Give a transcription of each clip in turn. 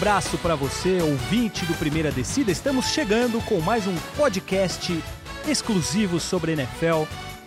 abraço para você, ouvinte do Primeira Descida. Estamos chegando com mais um podcast exclusivo sobre NFL.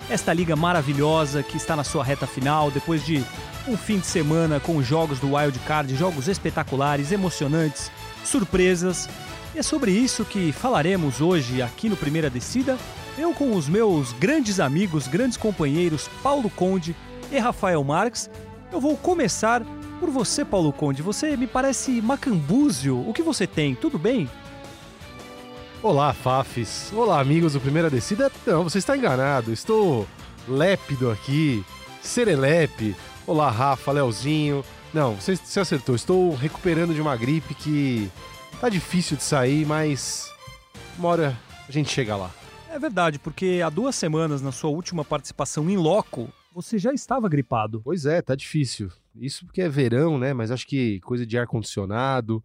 Esta liga maravilhosa que está na sua reta final, depois de um fim de semana com jogos do Wild Card, jogos espetaculares, emocionantes, surpresas. E é sobre isso que falaremos hoje aqui no Primeira Descida. Eu com os meus grandes amigos, grandes companheiros Paulo Conde e Rafael Marques. Eu vou começar por você, Paulo Conde. Você me parece macambúzio. O que você tem? Tudo bem? Olá, Fafis. Olá, amigos do Primeira Descida. Não, você está enganado. Estou lépido aqui, serelepe. Olá, Rafa, Leozinho. Não, você, você acertou. Estou recuperando de uma gripe que tá difícil de sair, mas uma hora a gente chega lá. É verdade, porque há duas semanas, na sua última participação em loco, você já estava gripado. Pois é, tá difícil. Isso porque é verão, né? Mas acho que coisa de ar-condicionado,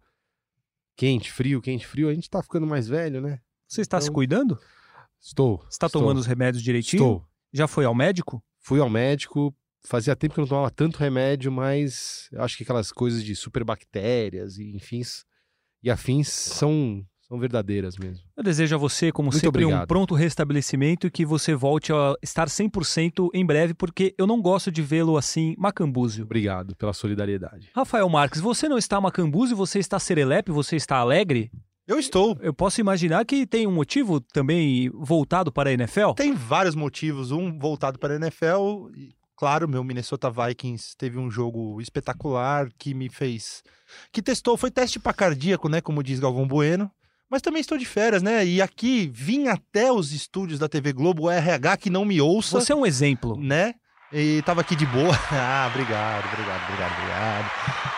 quente, frio, quente, frio, a gente tá ficando mais velho, né? Você está Então- se cuidando? Estou. Está estou, tomando os remédios direitinho? Estou. Já foi ao médico? Fui ao médico, fazia tempo que eu não tomava tanto remédio, mas acho que aquelas coisas de superbactérias e enfim e afins são, são verdadeiras mesmo. Eu desejo a você, como Muito sempre, um obrigado. pronto restabelecimento e que você volte a estar 100% em breve, porque eu não gosto de vê-lo assim, macambúzio. Obrigado pela solidariedade. Rafael Marques, você não está macambúzio, você está serelepe, você está alegre? Eu estou. Eu posso imaginar que tem um motivo também voltado para a NFL? Tem vários motivos. Um voltado para a NFL. E, claro, meu Minnesota Vikings teve um jogo espetacular que me fez. Que testou, foi teste para cardíaco, né? Como diz Galvão Bueno. Mas também estou de férias, né? E aqui vim até os estúdios da TV Globo, o RH que não me ouça, Você é um exemplo. né? E tava aqui de boa. ah, obrigado, obrigado, obrigado, obrigado.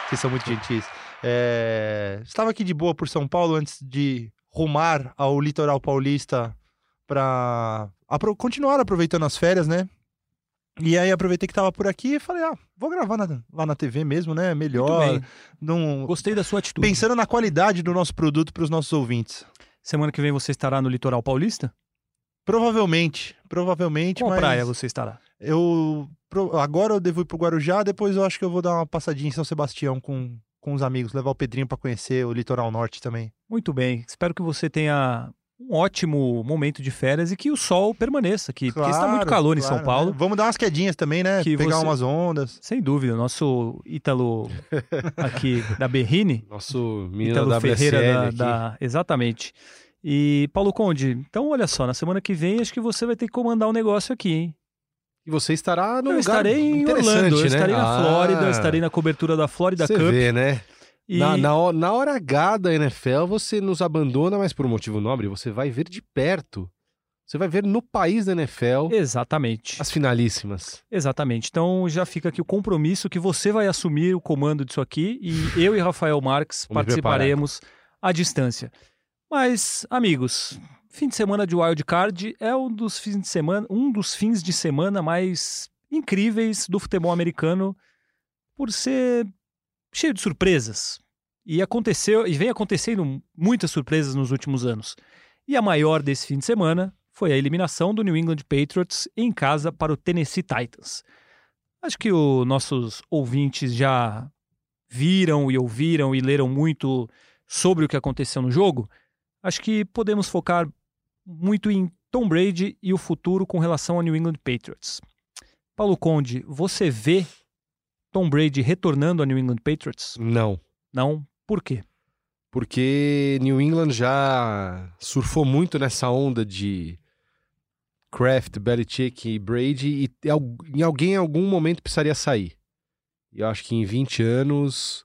Vocês são muito gentis. É, Estava aqui de boa por São Paulo antes de rumar ao litoral paulista para continuar aproveitando as férias, né? E aí aproveitei que tava por aqui e falei, ah, vou gravar na- lá na TV mesmo, né? Melhor. Não... Gostei da sua atitude. Pensando na qualidade do nosso produto para os nossos ouvintes. Semana que vem você estará no litoral paulista? Provavelmente, provavelmente, Qual mas praia você estará? eu agora eu devo ir pro Guarujá, depois eu acho que eu vou dar uma passadinha em São Sebastião com, com os amigos, levar o Pedrinho para conhecer o litoral norte também. Muito bem. Espero que você tenha um ótimo momento de férias e que o sol permaneça aqui, porque está muito Claro, calor em claro, São Paulo. né? Vamos dar umas quedinhas também, né? Que Pegar você- umas ondas. Sem dúvida, o nosso Ítalo aqui da Berrine, Nosso Ítalo da WSL Ferreira da, aqui. da- Exatamente. E Paulo Conde, então olha só, na semana que vem acho que você vai ter que comandar um negócio aqui, hein? E você estará no eu lugar estarei em interessante, Orlando, eu né? estarei na Ah, Flórida, eu estarei na cobertura da Florida Você Cup. vê, né? E Na, na, na hora H da NFL, você nos abandona, mas por um motivo nobre, você vai ver de perto. Você vai ver no país da NFL Exatamente. as finalíssimas. Exatamente. Então já fica aqui o compromisso que você vai assumir o comando disso aqui e eu e Rafael Marques participaremos à distância. Mas, amigos, fim de semana de Wild Card é um dos fins de semana, um dos fins de semana mais incríveis do futebol americano por ser cheio de surpresas. E aconteceu e vem acontecendo muitas surpresas nos últimos anos. E a maior desse fim de semana foi a eliminação do New England Patriots em casa para o Tennessee Titans. Acho que os nossos ouvintes já viram e ouviram e leram muito sobre o que aconteceu no jogo. Acho que podemos focar muito em Tom Brady e o futuro com relação ao New England Patriots. Paulo Conde, você vê Tom Brady retornando ao New England Patriots? Não. Não. Por quê? Porque New England já surfou muito nessa onda de Kraft, Belichick e Brady e em alguém em algum momento precisaria sair. E eu acho que em 20 anos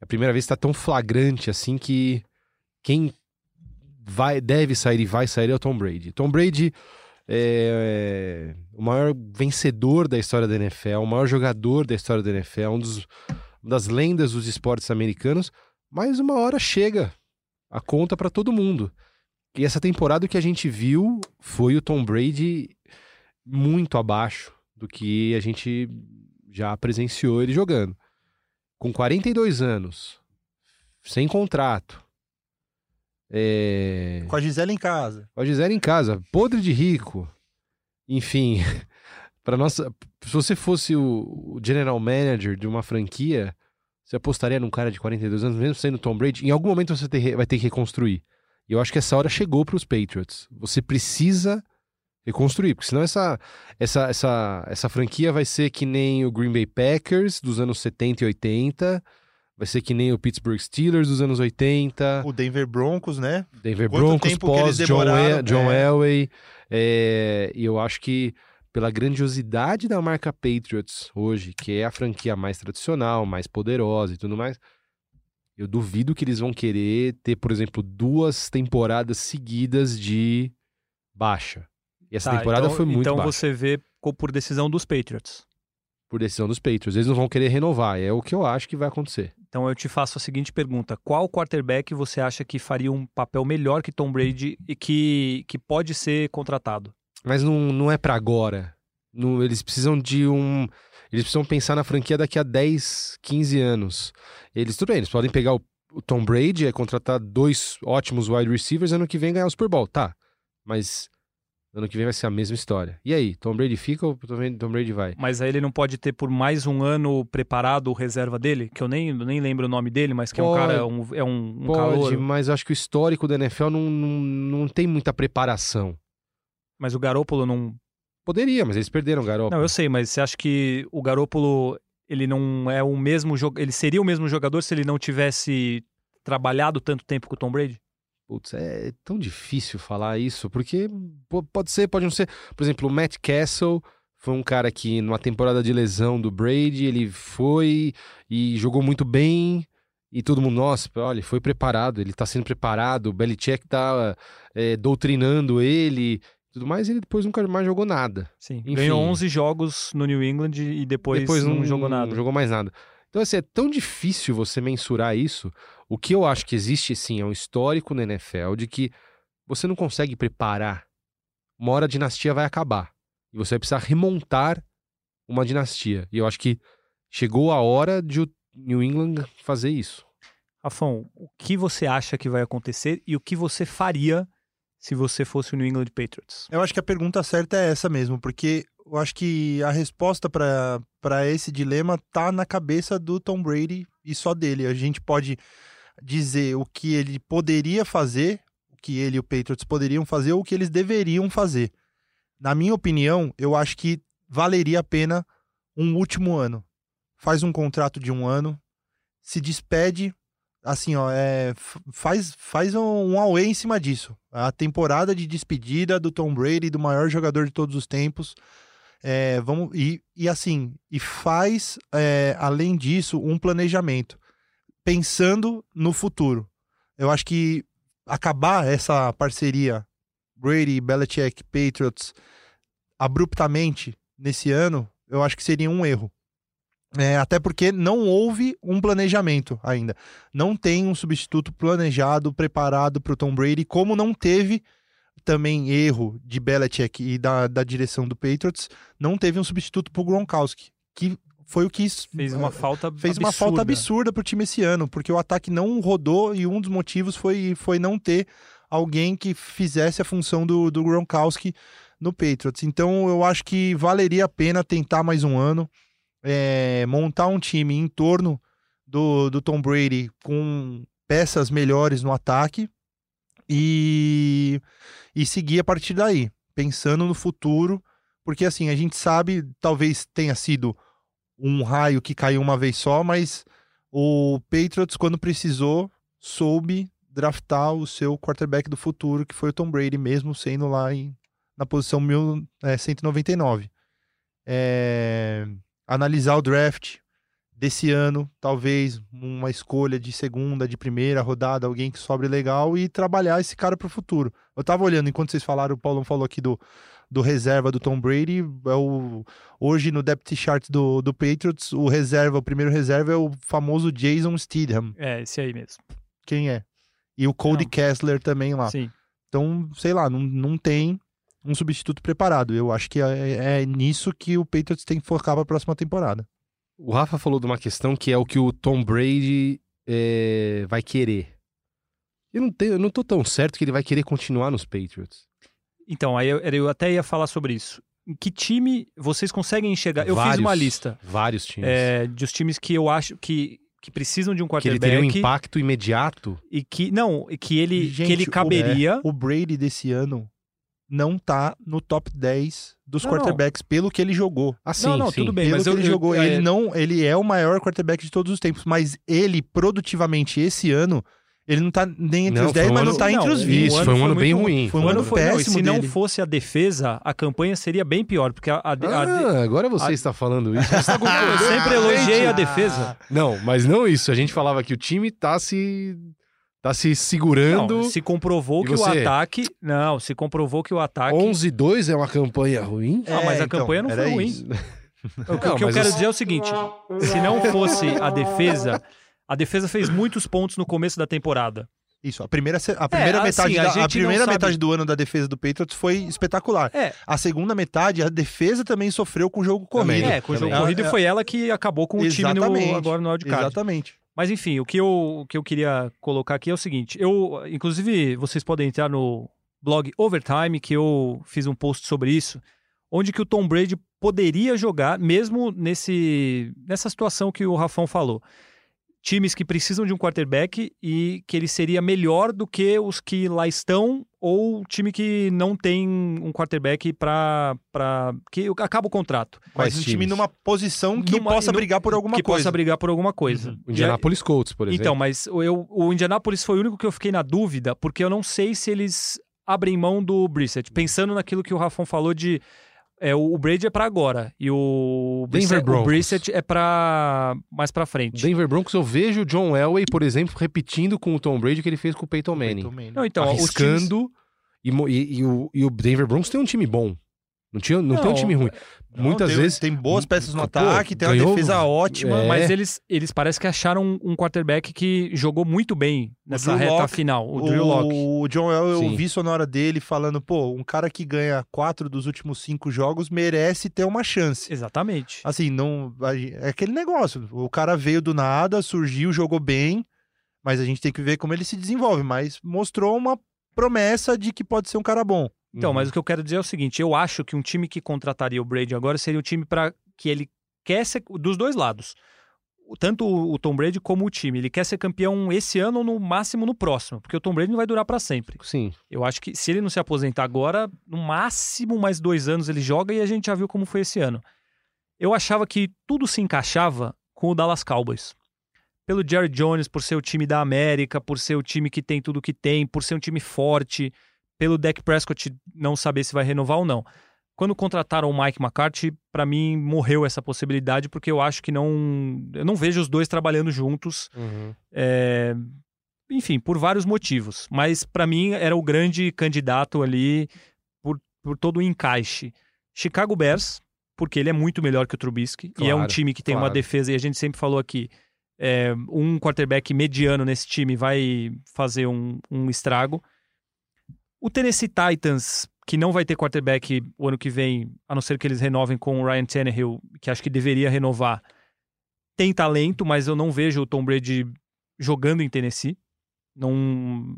é a primeira vez que está tão flagrante assim que quem vai deve sair e vai sair é o Tom Brady. Tom Brady é, o maior vencedor da história da NFL, o maior jogador da história da NFL, um dos, uma das lendas dos esportes americanos, mas uma hora chega a conta para todo mundo. E essa temporada que a gente viu foi o Tom Brady muito abaixo do que a gente já presenciou ele jogando. Com 42 anos, sem contrato, é, Com a Gisele em casa. com a Gisele em casa, podre de rico. Enfim, para nossa, se você fosse o, general manager de uma franquia, Você apostaria num cara de 42 anos, mesmo sendo Tom Brady? Em algum momento você ter- vai ter que reconstruir. E eu acho que essa hora chegou para os Patriots. Você precisa reconstruir, porque senão essa, essa, essa, essa franquia vai ser que nem o Green Bay Packers dos anos 70 e 80, vai ser que nem o Pittsburgh Steelers dos anos 80, O Denver Broncos, né? Denver Quanto Broncos pós John, El- John é. Elway. É, e eu acho que pela grandiosidade da marca Patriots hoje, que é a franquia mais tradicional, mais poderosa e tudo mais, eu duvido que eles vão querer ter, por exemplo, duas temporadas seguidas de baixa. E essa Tá, temporada então, foi muito Então baixa você vê por decisão dos Patriots. por decisão dos Patriots. Eles não vão querer renovar, é o que eu acho que vai acontecer. Então eu te faço a seguinte pergunta: qual quarterback você acha que faria um papel melhor que Tom Brady e que, que pode ser contratado? Mas não, não é pra agora. Eles precisam de um. Eles precisam pensar na franquia daqui a 10, 15 anos. Eles, tudo bem, eles podem pegar o, o Tom Brady, é contratar dois ótimos wide receivers, ano que vem ganhar o Super Bowl. Tá. Mas ano que vem vai ser a mesma história. E aí, Tom Brady fica ou Tom Brady- vai? Mas aí ele não pode ter por mais um ano preparado o reserva dele, que eu nem, nem lembro o nome dele, mas que é um Pode. cara, um, é um, um Pode, calor. mas eu acho que o histórico da NFL não, não, não tem muita preparação. Mas o Garoppolo não. Poderia, mas eles perderam o Garoppolo. Não, eu sei, mas você acha que o Garoppolo ele não é o mesmo ele seria o mesmo jogador se ele não tivesse trabalhado tanto tempo com o Tom Brady? Putz, é tão difícil falar isso, porque po- pode ser, pode não ser. Por exemplo, o Matt Castle foi um cara que, numa temporada de lesão do Brady, ele foi e jogou muito bem. E todo mundo, nossa, olha, ele foi preparado, ele tá sendo preparado, o Belichick tá é, doutrinando ele tudo mais, ele depois nunca mais jogou nada. Sim. Enfim. Ganhou 11 jogos no New England e depois, não, jogou nada. Não jogou mais nada. Então, assim, é tão difícil você mensurar isso. O que eu acho que existe, sim, é um histórico na NFL de que você não consegue preparar. Uma hora a dinastia vai acabar. E você vai precisar remontar uma dinastia. E eu acho que chegou a hora de o New England fazer isso. Rafão, o que você acha que vai acontecer e o que você faria se você fosse o New England Patriots? Eu acho que a pergunta certa é essa mesmo, porque eu acho que a resposta para esse dilema tá na cabeça do Tom Brady e só dele. A gente pode dizer o que ele poderia fazer, o que ele e o Patriots poderiam fazer, ou o que eles deveriam fazer. Na minha opinião, eu acho que valeria a pena um último ano. Faz um contrato de um ano, se despede, assim, ó, é, faz, faz um, um away em cima disso. A temporada de despedida do Tom Brady, do maior jogador de todos os tempos. É, vamos, e, e assim, e faz, é, além disso, um planejamento, pensando no futuro. Eu acho que acabar essa parceria Brady, Belichick, Patriots abruptamente nesse ano, eu acho que seria um erro. É, até porque não houve um planejamento ainda. Não tem um substituto planejado, preparado para o Tom Brady, como não teve também erro de Belichick e da, da direção do Patriots, não teve um substituto para o Gronkowski, que foi o que Fez uma falta fez uma falta absurda pro time esse ano, porque o ataque não rodou e um dos motivos foi, foi não ter alguém que fizesse a função do, do Gronkowski no Patriots. Então eu acho que valeria a pena tentar mais um ano, é, montar um time em torno do, do Tom Brady com peças melhores no ataque e, e seguir a partir daí, pensando no futuro, porque assim, a gente sabe, talvez tenha sido um raio que caiu uma vez só, mas o Patriots, quando precisou, soube draftar o seu quarterback do futuro, que foi o Tom Brady, mesmo sendo lá em, na posição 1199. É, analisar o draft desse ano, talvez uma escolha de segunda, de primeira rodada, alguém que sobre legal e trabalhar esse cara para o futuro. Eu tava olhando, enquanto vocês falaram, o Paulão falou aqui do, do reserva do Tom Brady, é o, hoje no depth chart do, do Patriots, o reserva, o primeiro reserva é o famoso Jason Steedham. É, esse aí mesmo. Quem é? E o Cody Não. Kessler também lá. Sim. Então, sei lá, não, não tem um substituto preparado. Eu acho que é, é nisso que o Patriots tem que focar para a próxima temporada. O Rafa falou de uma questão que é o que o Tom Brady é, vai querer. Eu não, tenho, eu não tô tão certo que ele vai querer continuar nos Patriots. Então, aí eu, eu até ia falar sobre isso. Em que time vocês conseguem enxergar? Eu fiz Vários. uma lista Vários times. é, dos times que eu acho que, que precisam de um Que ele teria um quarterback impacto imediato. e que não, e que ele Gente, que ele o- caberia. O Brady desse ano não tá no top 10 dos Não, quarterbacks pelo que ele jogou. Assim, não, não, sim. tudo bem, Pelo mas que eu, ele eu- jogou, é, ele não, ele é o maior quarterback de todos os tempos, mas ele produtivamente esse ano, ele não tá nem entre Não, os foi 10, um mas ano- não tá entre não, os o 20. Isso, foi um foi ano bem muito ruim. Foi um o ano ano foi, não, e péssimo se não dele. fosse a defesa, a campanha seria bem pior, porque a, a, a- Ah, agora você a- está falando isso. Você está eu sempre elogiei a defesa. Não, mas não isso. A gente falava que o time tá se tá se segurando. Não, se comprovou que o você? ataque, não, se comprovou que o ataque 11-2 é uma campanha ruim? Ah, mas a então, campanha não foi ruim. isso. O que, Não, o que eu quero dizer é o seguinte: se não fosse a defesa, a defesa fez muitos pontos no começo da temporada. Isso, a primeira, a primeira, assim, metade, a da, a não primeira sabe- metade do ano da defesa do Patriots foi espetacular. É, A segunda metade, a defesa também sofreu com o jogo corrido. é, com o jogo também. corrido É, é. foi ela que acabou com o time no, agora no wildcard. Exatamente. Mas enfim, o que, eu, o que eu queria colocar aqui é o seguinte: eu, inclusive, vocês podem entrar no blog Overtime, que eu fiz um post sobre isso, onde que o Tom Brady poderia jogar, mesmo nesse, nessa situação que o Rafão falou. Times que precisam de um quarterback e que ele seria melhor do que os que lá estão, ou time que não tem um quarterback para. que acaba o contrato. Quais Mas um time numa posição que Numa- possa no- brigar por alguma que coisa. possa brigar por alguma coisa. Uhum. O Indianapolis Colts, por exemplo. Então, mas o- eu, o Indianapolis foi o único que eu fiquei na dúvida, porque eu não sei se eles abrem mão do Brissett. Pensando naquilo que o Rafão falou de. É, o, o Brady é pra agora e o Denver Brissett, o Broncos. Brissett é pra mais pra frente. Denver Broncos, eu vejo o John Elway, por exemplo, repetindo com o Tom Brady o que ele fez com o Peyton Manning. Também, né? Não, então, os times- arriscando. E, e- e o, e o Denver Broncos tem um time bom. Não, tinha, não, tem um Não, time ruim. Não, Muitas tem, vezes. Tem boas peças no Pô, ataque, tem ganhou- uma defesa ótima. É. Mas eles, eles parecem que acharam um, quarterback que jogou muito bem nessa reta Lock, final, o, O, Drew Locke. o John El, eu Sim. ouvi sonora dele falando, pô, um cara que ganha quatro dos últimos cinco jogos merece ter uma chance. Exatamente. Assim, não. É aquele negócio. O cara veio do nada, surgiu, jogou bem, mas a gente tem que ver como ele se desenvolve. Mas mostrou uma promessa de que pode ser um cara bom. Então, Uhum. mas o que eu quero dizer é o seguinte: eu acho que um time que contrataria o Brady agora seria o time para que ele quer ser dos dois lados. Tanto o o Tom Brady como o time. Ele quer ser campeão esse ano ou no máximo no próximo, porque o Tom Brady não vai durar para sempre. Sim. Eu acho que se ele não se aposentar agora, no máximo mais dois anos ele joga e a gente já viu como foi esse ano. Eu achava que tudo se encaixava com o Dallas Cowboys. Pelo Jerry Jones, por ser o time da América, por ser o time que tem tudo que tem, por ser um time forte, pelo Dak Prescott não saber se vai renovar ou não. Quando contrataram o Mike McCarthy, pra mim morreu essa possibilidade, porque eu acho que não. Eu não vejo os dois trabalhando juntos. É, enfim, por vários motivos. Mas para mim era o grande candidato ali por, por todo o encaixe. Chicago Bears, porque ele é muito melhor que o Trubisky. e é um Claro, time que tem uma claro. defesa, e a gente sempre falou aqui. é, um quarterback mediano nesse time vai fazer um, um estrago. O Tennessee Titans, que não vai ter quarterback o ano que vem, a não ser que eles renovem com o Ryan Tannehill, que acho que deveria renovar, tem talento, mas eu não vejo o Tom Brady jogando em Tennessee. Não,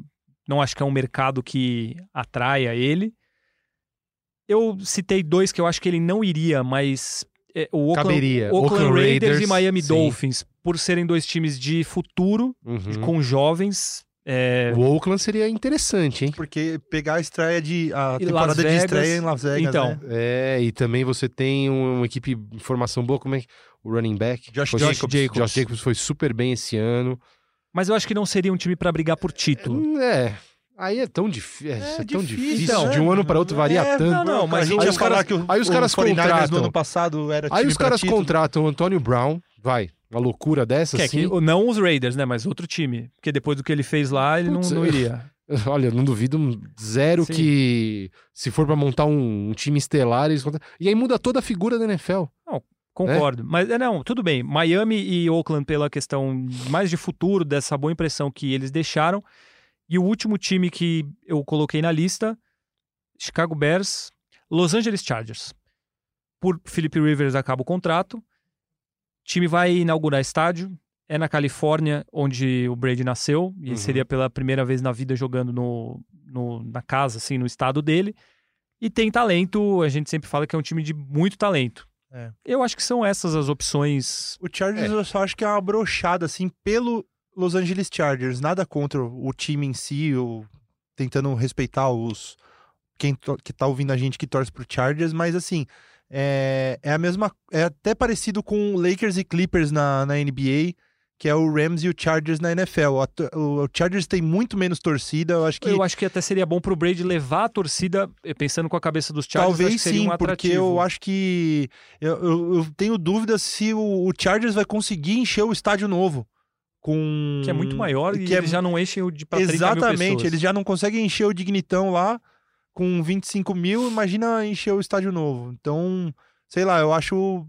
não acho que é um mercado que atraia ele. Eu citei dois que eu acho que ele não iria, mas é, o Oakland, Caberia. Oakland Oakland Raiders, Raiders, e Miami sim. Dolphins, por serem dois times de futuro, Uhum. com jovens. É, O Oakland seria interessante, hein? Porque pegar a estreia de. a E temporada de estreia em Las Vegas. então, né? É, e também você tem um- uma equipe de formação boa, como é que. O running back. Josh Foi- Jacobs. Josh Jacobs foi super bem esse ano. Mas eu acho que não seria um time para brigar por título. É. Aí é tão, difí- é, É é tão difícil, difícil. né? De um ano para outro varia É, tanto. não, não, mas a gente aí ia os falar caras- que o, aí os caras 49ers contratam. no ano passado era Aí os caras contratam o Antônio Brown, vai, uma loucura dessa, Que é assim. que- não os Raiders, né? Mas outro time. Porque depois do que ele fez lá, ele não, Putz, não é. iria. Olha, não duvido zero Sim. que se for pra montar um, um time estelar, eles E aí muda toda a figura da NFL. Concordo. Mas é, não, tudo bem. Miami e Oakland pela questão mais de futuro, dessa boa impressão que eles deixaram. E o último time que eu coloquei na lista, Chicago Bears, Los Angeles Chargers. Por Philip Rivers acaba o contrato. O time vai inaugurar estádio. É na Califórnia, onde o Brady nasceu. E Uhum. seria pela primeira vez na vida jogando no, no- na casa, assim, no estado dele. E tem talento, a gente sempre fala que é um time de muito talento. É. Eu acho que são essas as opções. O Chargers eu só acho que é uma brochada, assim, pelo Los Angeles Chargers. Nada contra o time em si, ou tentando respeitar os. Quem to- que tá ouvindo a gente que torce pro Chargers, mas assim. É, é a mesma. É até parecido com Lakers e Clippers na, na NBA, que é o Rams e o Chargers na NFL. O Chargers tem muito menos torcida, eu acho que. Eu acho que até seria bom pro Brady levar a torcida, eh, pensando com a cabeça dos Chargers, Talvez sim, um porque eu acho que. Eu, eu, eu tenho dúvidas se o, o Chargers vai conseguir encher o estádio novo. Com... Que é muito maior e que é eles já não enchem o de pra 30 mil Exatamente, eles já não conseguem encher o Dignitão lá com 25 mil, imagina encher o estádio novo. Então, sei lá, eu acho.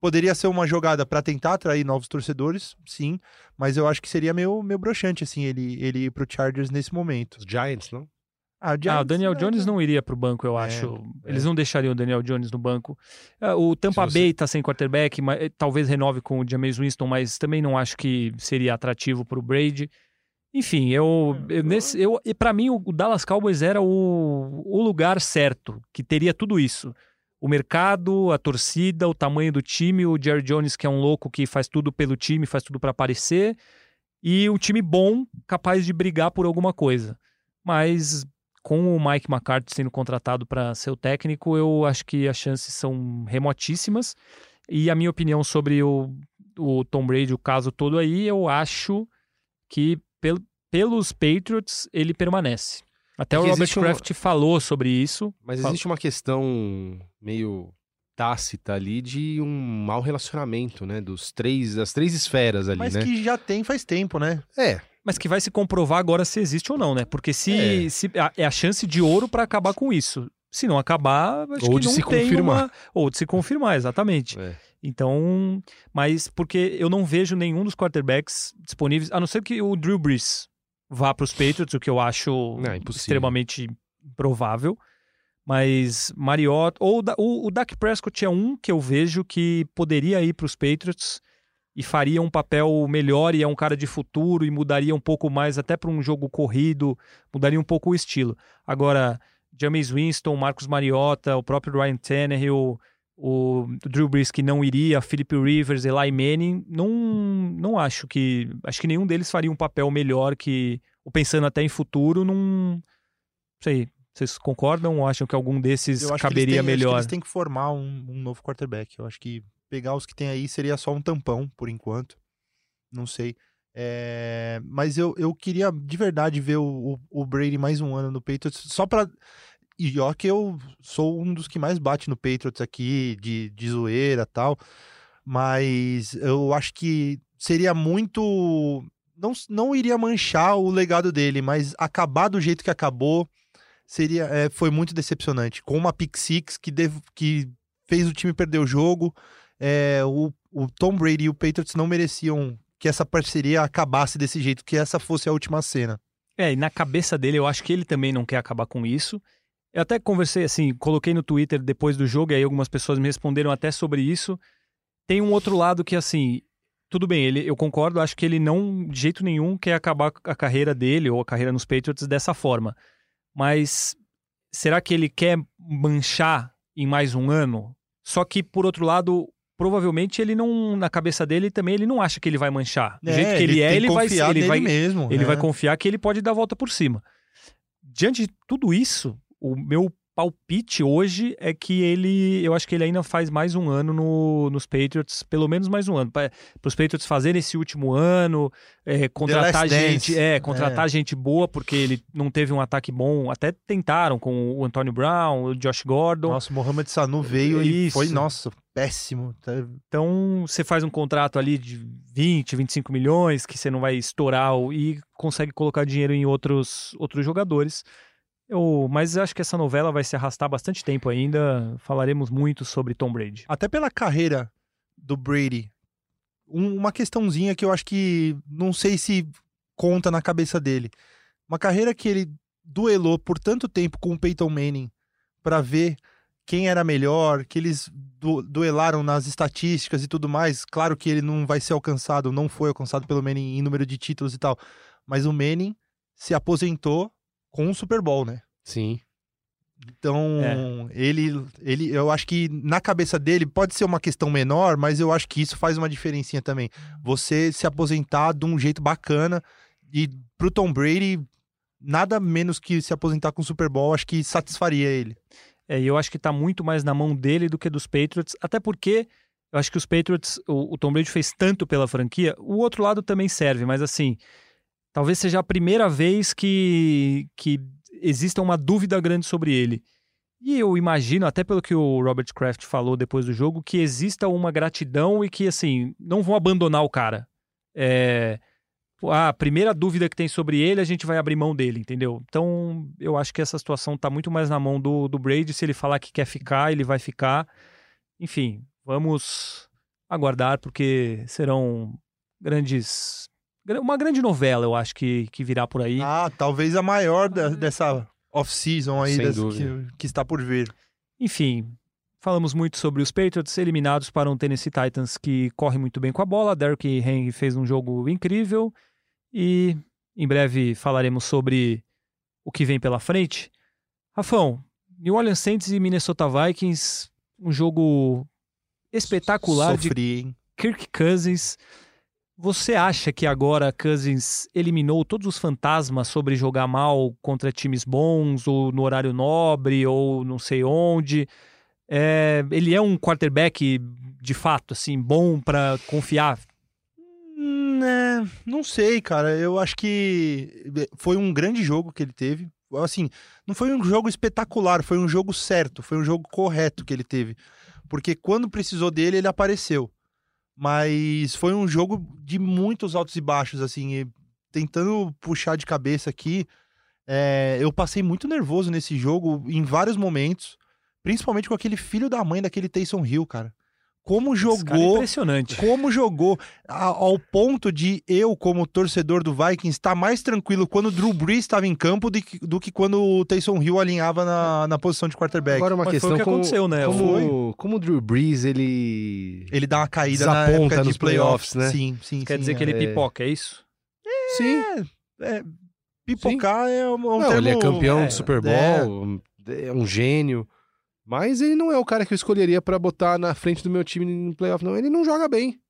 Poderia ser uma jogada para tentar atrair novos torcedores, sim, mas eu acho que seria meio, meio broxante, assim, ele, ele ir pro Chargers nesse momento. Os Giants, não? Ah, o, Ah, o Giants, Daniel é, Jones não iria pro banco, eu É, acho. é. Eles não deixariam o Daniel Jones no banco. Ah, O Tampa você- Bay tá sem quarterback, mas eh, talvez renove com o Jameis Winston, mas também não acho que seria atrativo pro Brady. Enfim, eu, eu, nesse, eu e para mim o o Dallas Cowboys era o, o lugar certo, que teria tudo isso. O mercado, a torcida, o tamanho do time, o Jerry Jones que é um louco que faz tudo pelo time, faz tudo para aparecer, e um time bom, capaz de brigar por alguma coisa. Mas com o Mike McCarthy sendo contratado para ser o técnico, eu acho que as chances são remotíssimas. E a minha opinião sobre o, o Tom Brady, o caso todo aí, eu acho que pel- pelos Patriots ele permanece. Até É o Robert uma- Kraft falou sobre isso. Mas Fala. existe uma questão meio tácita ali de um mau relacionamento, né? Dos três, das três esferas ali, Mas né? que já tem faz tempo, né? É, Mas que vai se comprovar agora se existe ou não, né? Porque se É. se- a- é a chance de ouro para acabar com isso. Se não acabar, acho Ou que de não se tem confirmar. uma- Ou de se confirmar, exatamente. é. Então, mas porque eu não vejo nenhum dos quarterbacks disponíveis, a não ser que o Drew Brees vá para os Patriots, o que eu acho Não, é extremamente improvável. Mas Mariota, ou o, o Dak Prescott é um que eu vejo que poderia ir para os Patriots e faria um papel melhor e é um cara de futuro e mudaria um pouco mais até para um jogo corrido, mudaria um pouco o estilo. Agora, James Winston, Marcos Mariota, o próprio Ryan Tannehill, o Drew Brees que não iria, Philip Rivers, Eli Manning, não, não acho que. Acho que nenhum deles faria um papel melhor que. Ou pensando até em futuro, não. sei. Vocês concordam ou acham que algum desses caberia têm- acho que melhor? eles têm que formar um, um novo quarterback. Eu acho que pegar os que tem aí seria só um tampão, por enquanto. Não sei. É, Mas eu, eu queria de verdade ver o, o, o Brady mais um ano no Patriots, só pra. E ó que eu sou um dos que mais bate no Patriots aqui, de, de zoeira tal. Mas eu acho que seria muito. Não, não iria manchar o legado dele, mas acabar do jeito que acabou seria é, foi muito decepcionante. Com uma pick six que, dev- que fez o time perder o jogo, é, o, o Tom Brady e o Patriots não mereciam que essa parceria acabasse desse jeito, que essa fosse a última cena. É, e na cabeça dele, eu acho que ele também não quer acabar com isso. Eu até conversei, assim, coloquei no Twitter depois do jogo, e aí algumas pessoas me responderam até sobre isso. Tem um outro lado que, assim, tudo bem, ele, eu concordo, acho que ele não, de jeito nenhum, quer acabar a carreira dele ou a carreira nos Patriots dessa forma. Mas será que ele quer manchar em mais um ano? Só que, por outro lado, provavelmente ele não, na cabeça dele também, ele não acha que ele vai manchar. Do jeito que ele, é, tem ele vai, confiar ele vai, mesmo. ele né? vai confiar que ele pode dar a volta por cima. Diante de tudo isso, o meu palpite hoje é que ele, eu acho que ele ainda faz mais um ano no- nos Patriots, pelo menos mais um ano, para os Patriots fazerem esse último ano, é, contratar gente, é, contratar gente boa porque ele não teve um ataque bom, até tentaram com o Antônio Brown, o Josh Gordon. Nossa, o Mohamed Sanu veio e foi, nossa, péssimo. Tá- Então, você faz um contrato ali de 20, 25 milhões, que você não vai estourar e consegue colocar dinheiro em outros, outros jogadores. Eu, mas acho que essa novela vai se arrastar bastante tempo ainda. Falaremos muito sobre Tom Brady. Até pela carreira do Brady. Um- uma questãozinha que eu acho que não sei se conta na cabeça dele. Uma carreira que ele duelou por tanto tempo com o Peyton Manning pra ver quem era melhor, que eles du- duelaram nas estatísticas e tudo mais. Claro que ele não vai ser alcançado, não foi alcançado pelo Manning em número de títulos e tal. Mas o Manning se aposentou com um Super Bowl, né? Sim. Então, ele, ele, eu acho que na cabeça dele pode ser uma questão menor, mas eu acho que isso faz uma diferencinha também. Você se aposentar de um jeito bacana e pro Tom Brady, nada menos que se aposentar com o Super Bowl, acho que satisfaria ele. É, e eu acho que tá muito mais na mão dele do que dos Patriots, até porque eu acho que os Patriots, o, o Tom Brady fez tanto pela franquia, o outro lado também serve, mas assim, talvez seja a primeira vez que, que exista uma dúvida grande sobre ele. E eu imagino, até pelo que o Robert Kraft falou depois do jogo, que exista uma gratidão e que, assim, não vão abandonar o cara. É, a primeira dúvida que tem sobre ele, a gente vai abrir mão dele, entendeu? Então, eu acho que essa situação tá muito mais na mão do, do Brady. Se ele falar que quer ficar, ele vai ficar. Enfim, vamos aguardar, porque serão grandes. Uma grande novela, eu acho, que, que virá por aí. Ah, talvez a maior da, dessa off-season aí dúvida. que, que está por vir. Enfim, falamos muito sobre os Patriots eliminados para um Tennessee Titans que corre muito bem com a bola. Derrick Henry fez um jogo incrível e em breve falaremos sobre o que vem pela frente. Rafão, New Orleans Saints e Minnesota Vikings, um jogo espetacular de Sofri, hein? Kirk Cousins. Você acha que agora Cousins eliminou todos os fantasmas sobre jogar mal contra times bons, ou no horário nobre, ou não sei onde? É, ele é um quarterback de fato, assim, bom pra confiar? Hum, é, não sei, cara. Eu acho que foi um grande jogo que ele teve. Assim, não foi um jogo espetacular, foi um jogo certo, foi um jogo correto que ele teve. Porque quando precisou dele, ele apareceu. Mas foi um jogo de muitos altos e baixos, assim. e tentando puxar de cabeça aqui, é, eu passei muito nervoso nesse jogo em vários momentos. Principalmente com aquele filho da mãe daquele Taysom Hill, cara. Como é jogou impressionante. como jogou a- ao ponto de eu, como torcedor do Vikings, estar mais tranquilo quando o Drew Brees estava em campo do que, do que quando o Taysom Hill alinhava na, na posição de quarterback. Agora uma Mas foi questão o que como, aconteceu, né? Como, como o Drew Brees, ele... Ele dá uma caída na época de nos playoffs, playoffs, né? Sim, sim, Quer sim, dizer é. que ele é. pipoca, é isso? Sim. É, pipocar é um, um Não, termo... ele é campeão é, do Super Bowl, é. um gênio. Mas ele não é o cara que eu escolheria pra botar na frente do meu time no playoff, não. Ele não joga bem.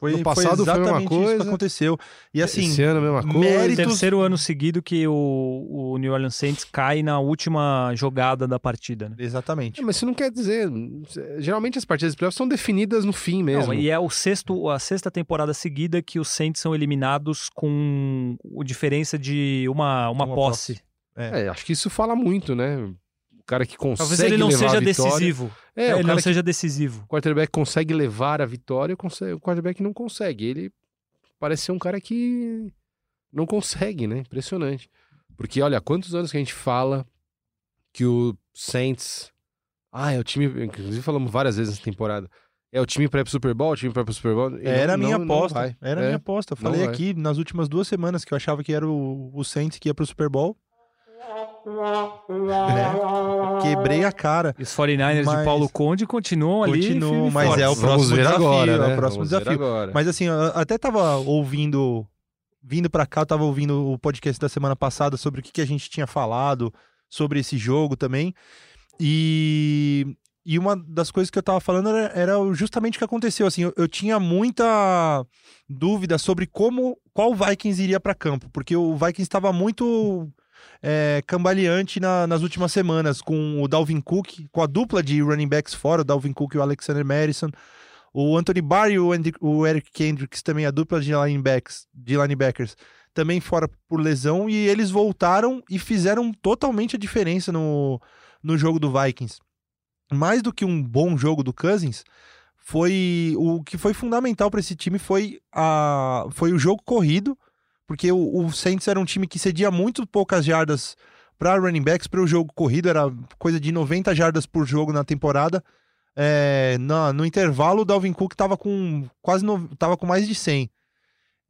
Foi, No passado foi a mesma exatamente isso que coisa. aconteceu. E assim, Esse ano a mesma coisa. méritos- Terceiro ano seguido que o, o New Orleans Saints cai na última jogada da partida, né? exatamente. É, mas isso não quer dizer. Geralmente as partidas de playoff são definidas no fim mesmo. Não, e é o sexto, a sexta temporada seguida que os Saints são eliminados com o diferença de uma, uma, Uma posse. É, acho que isso fala muito, né? O cara que consegue Talvez ele não seja decisivo. É, ele o não seja decisivo. o quarterback consegue levar a vitória, consegue- o quarterback não consegue. Ele parece ser um cara que não consegue, né? Impressionante. Porque, olha, quantos anos que a gente fala que o Saints. Ah, é o time. Inclusive, falamos várias vezes nessa temporada. É o time pra ir pro Super Bowl, o time pra ir pro Super Bowl. Era a não- minha não- não aposta. vai. Era a É. minha aposta. Eu Não falei aqui nas últimas duas semanas que eu achava que era o, o Saints que ia pro Super Bowl. né? Quebrei a cara. E os 49ers Mas- de Paulo Conde continuam ali. Continuam, mas forte. é o Vamos próximo ver desafio, agora, é o né? próximo Vamos ver desafio. agora. Mas assim, eu até tava ouvindo, vindo pra cá, eu tava ouvindo o podcast da semana passada sobre o que, que a gente tinha falado sobre esse jogo também. E, e uma das coisas que eu tava falando era, era justamente o que aconteceu. Assim, eu, eu tinha muita dúvida sobre como qual Vikings iria pra campo, porque o Vikings estava muito é, cambaleante na- nas últimas semanas, com o Dalvin Cook, com a dupla de running backs fora, o Dalvin Cook e o Alexander Madison. O Anthony Barr e o, Andy- o Eric Kendricks também, a dupla de linebacks, de linebackers, também fora por lesão, e eles voltaram e fizeram totalmente a diferença no, no jogo do Vikings. Mais do que um bom jogo do Cousins, foi o que foi fundamental para esse time foi, a, foi o jogo corrido, porque o, o Saints era um time que cedia muito poucas jardas para running backs para o jogo corrido, era coisa de 90 jardas por jogo na temporada. É, no intervalo, o Dalvin Cook estava com quase no, tava com mais de 100.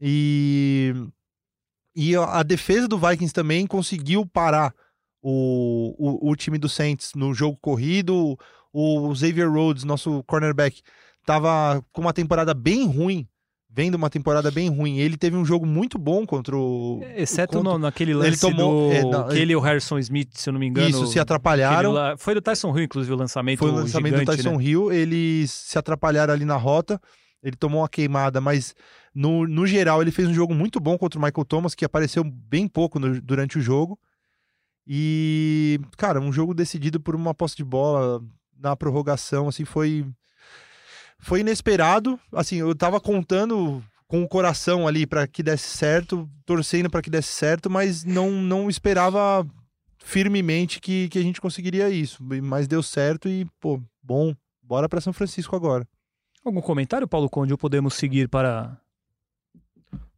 E, e a, defesa do Vikings também conseguiu parar o, o, o time do Saints no jogo corrido. O Xavier Rhodes, nosso cornerback, estava com uma temporada bem ruim vendo uma temporada bem ruim. Ele teve um jogo muito bom contra o. Exceto contra... no, naquele lance Ele tomou- do... é, não, ele e o Harrison Smith, se eu não me engano. Isso, se atrapalharam. lá- Foi do Tyson Hill, inclusive, o lançamento Foi o lançamento gigante, do Tyson né? Hill. Eles se atrapalharam ali na rota. Ele tomou uma queimada, mas no, no geral ele fez um jogo muito bom contra o Michael Thomas, que apareceu bem pouco no- durante o jogo. E, cara, um jogo decidido por uma posse de bola na prorrogação, assim, foi foi inesperado. Assim, eu tava contando com o coração ali para que desse certo, torcendo para que desse certo, mas não não esperava firmemente que, que a gente conseguiria isso. Mas deu certo e, pô, bom, bora para São Francisco agora. Algum comentário, Paulo Conde, ou podemos seguir para...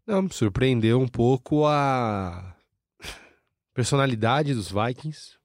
Não, me surpreendeu um pouco a personalidade dos Vikings.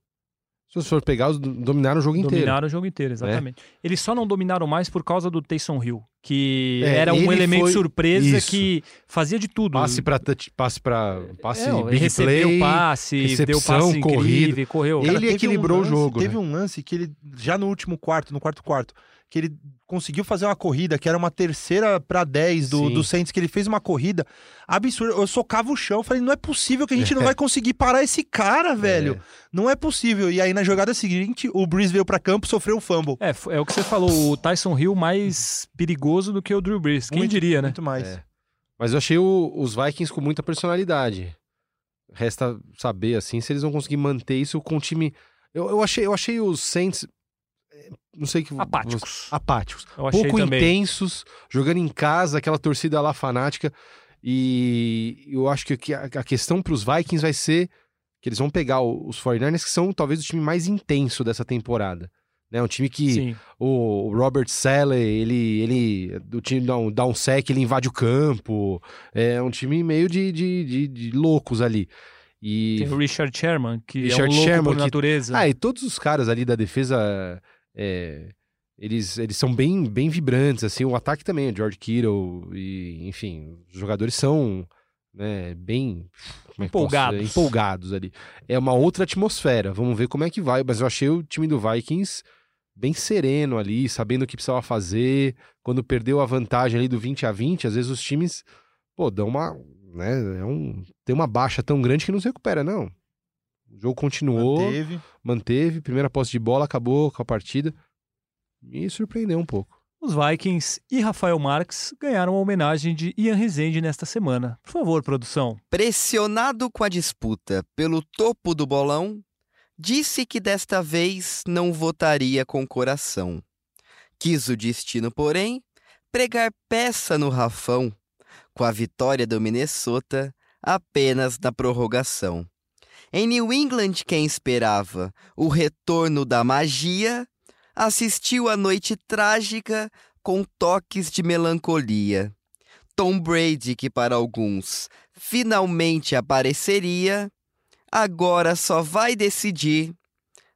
Se você for pegar, os dominaram o jogo inteiro. Dominaram o jogo inteiro, exatamente. Eles só não dominaram mais por causa do Taysom Hill, que É, era um ele elemento foi- surpresa Isso. que fazia de tudo. Passe pra touch- passe para passe É, ele big recebeu play. passe, deu recepção, passe incrível, correu. Ele teve um equilibrou o lance- jogo, Teve né? um lance que ele, já no último quarto, no quarto quarto, que ele conseguiu fazer uma corrida, que era uma terceira para 10 do, Sim. do Saints, que ele fez uma corrida absurda. Eu socava o chão, falei, não é possível que a gente não vai conseguir parar esse cara, velho. Não é possível. E aí na jogada seguinte, o Breeze veio pra campo, sofreu o fumble. É, é o que você falou, o Tyson Hill mais perigoso do que o Drew Brees. Quem Muito- diria, né? Muito mais. É. Mas eu achei o- os Vikings com muita personalidade. Resta saber, assim, se eles vão conseguir manter isso com o time. Eu, eu, achei, eu achei os Saints. Não sei que. Apáticos. Apáticos. Pouco também. intensos, jogando em casa, aquela torcida lá fanática. E eu acho que a, questão para os Vikings vai ser que eles vão pegar os 49ers, que são talvez o time mais intenso dessa temporada. Né? Um time que Sim. o Robert Saleh, ele, ele do time dá um, dá um sec, ele invade o campo. É um time meio de, de, de, de loucos ali. E Tem o Richard Sherman, que é um Richard louco Sherman, por que- natureza. ah, e todos os caras ali da defesa, é, eles, eles são bem, bem vibrantes, assim, o ataque também, George Kittle, e, enfim, os jogadores são né, bem é posso Empolgados. dizer? empolgados ali. É uma outra atmosfera, vamos ver como é que vai, mas eu achei o time do Vikings bem sereno ali, sabendo o que precisava fazer, quando perdeu a vantagem ali do 20 a 20, às vezes os times, pô, dão uma, né, é um, tem uma baixa tão grande que não se recupera, não. O jogo continuou, Manteve. manteve, primeira posse de bola, acabou com a partida. Me surpreendeu um pouco. Os Vikings e Rafael Marques ganharam a homenagem de Ian Rezende nesta semana. Por favor, produção. Pressionado com a disputa pelo topo do bolão, disse que desta vez não votaria com o coração. Quis o destino, porém, pregar peça no Rafão, com a vitória do Minnesota apenas na prorrogação. Em New England, quem esperava o retorno da magia, assistiu a noite trágica com toques de melancolia. Tom Brady, que para alguns finalmente apareceria, agora só vai decidir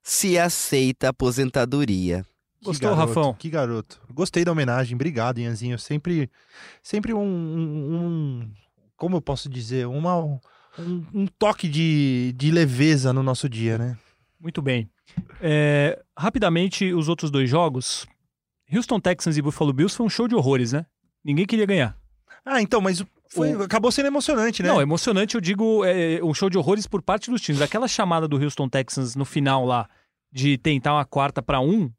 se aceita a aposentadoria. Que Gostou, garoto, Rafão? Que garoto. Gostei da homenagem. Obrigado, Ianzinho. Sempre, sempre um, um- um- Como eu posso dizer? Uma, um, um toque de, de leveza no nosso dia, né? Muito bem. É, rapidamente, os outros dois jogos. Houston Texans e Buffalo Bills foi um show de horrores, né? Ninguém queria ganhar. Ah, então, mas foi, O- acabou sendo emocionante, né? Não, emocionante, eu digo, é, um show de horrores por parte dos times. Aquela chamada do Houston Texans no final lá, de tentar uma quarta para um,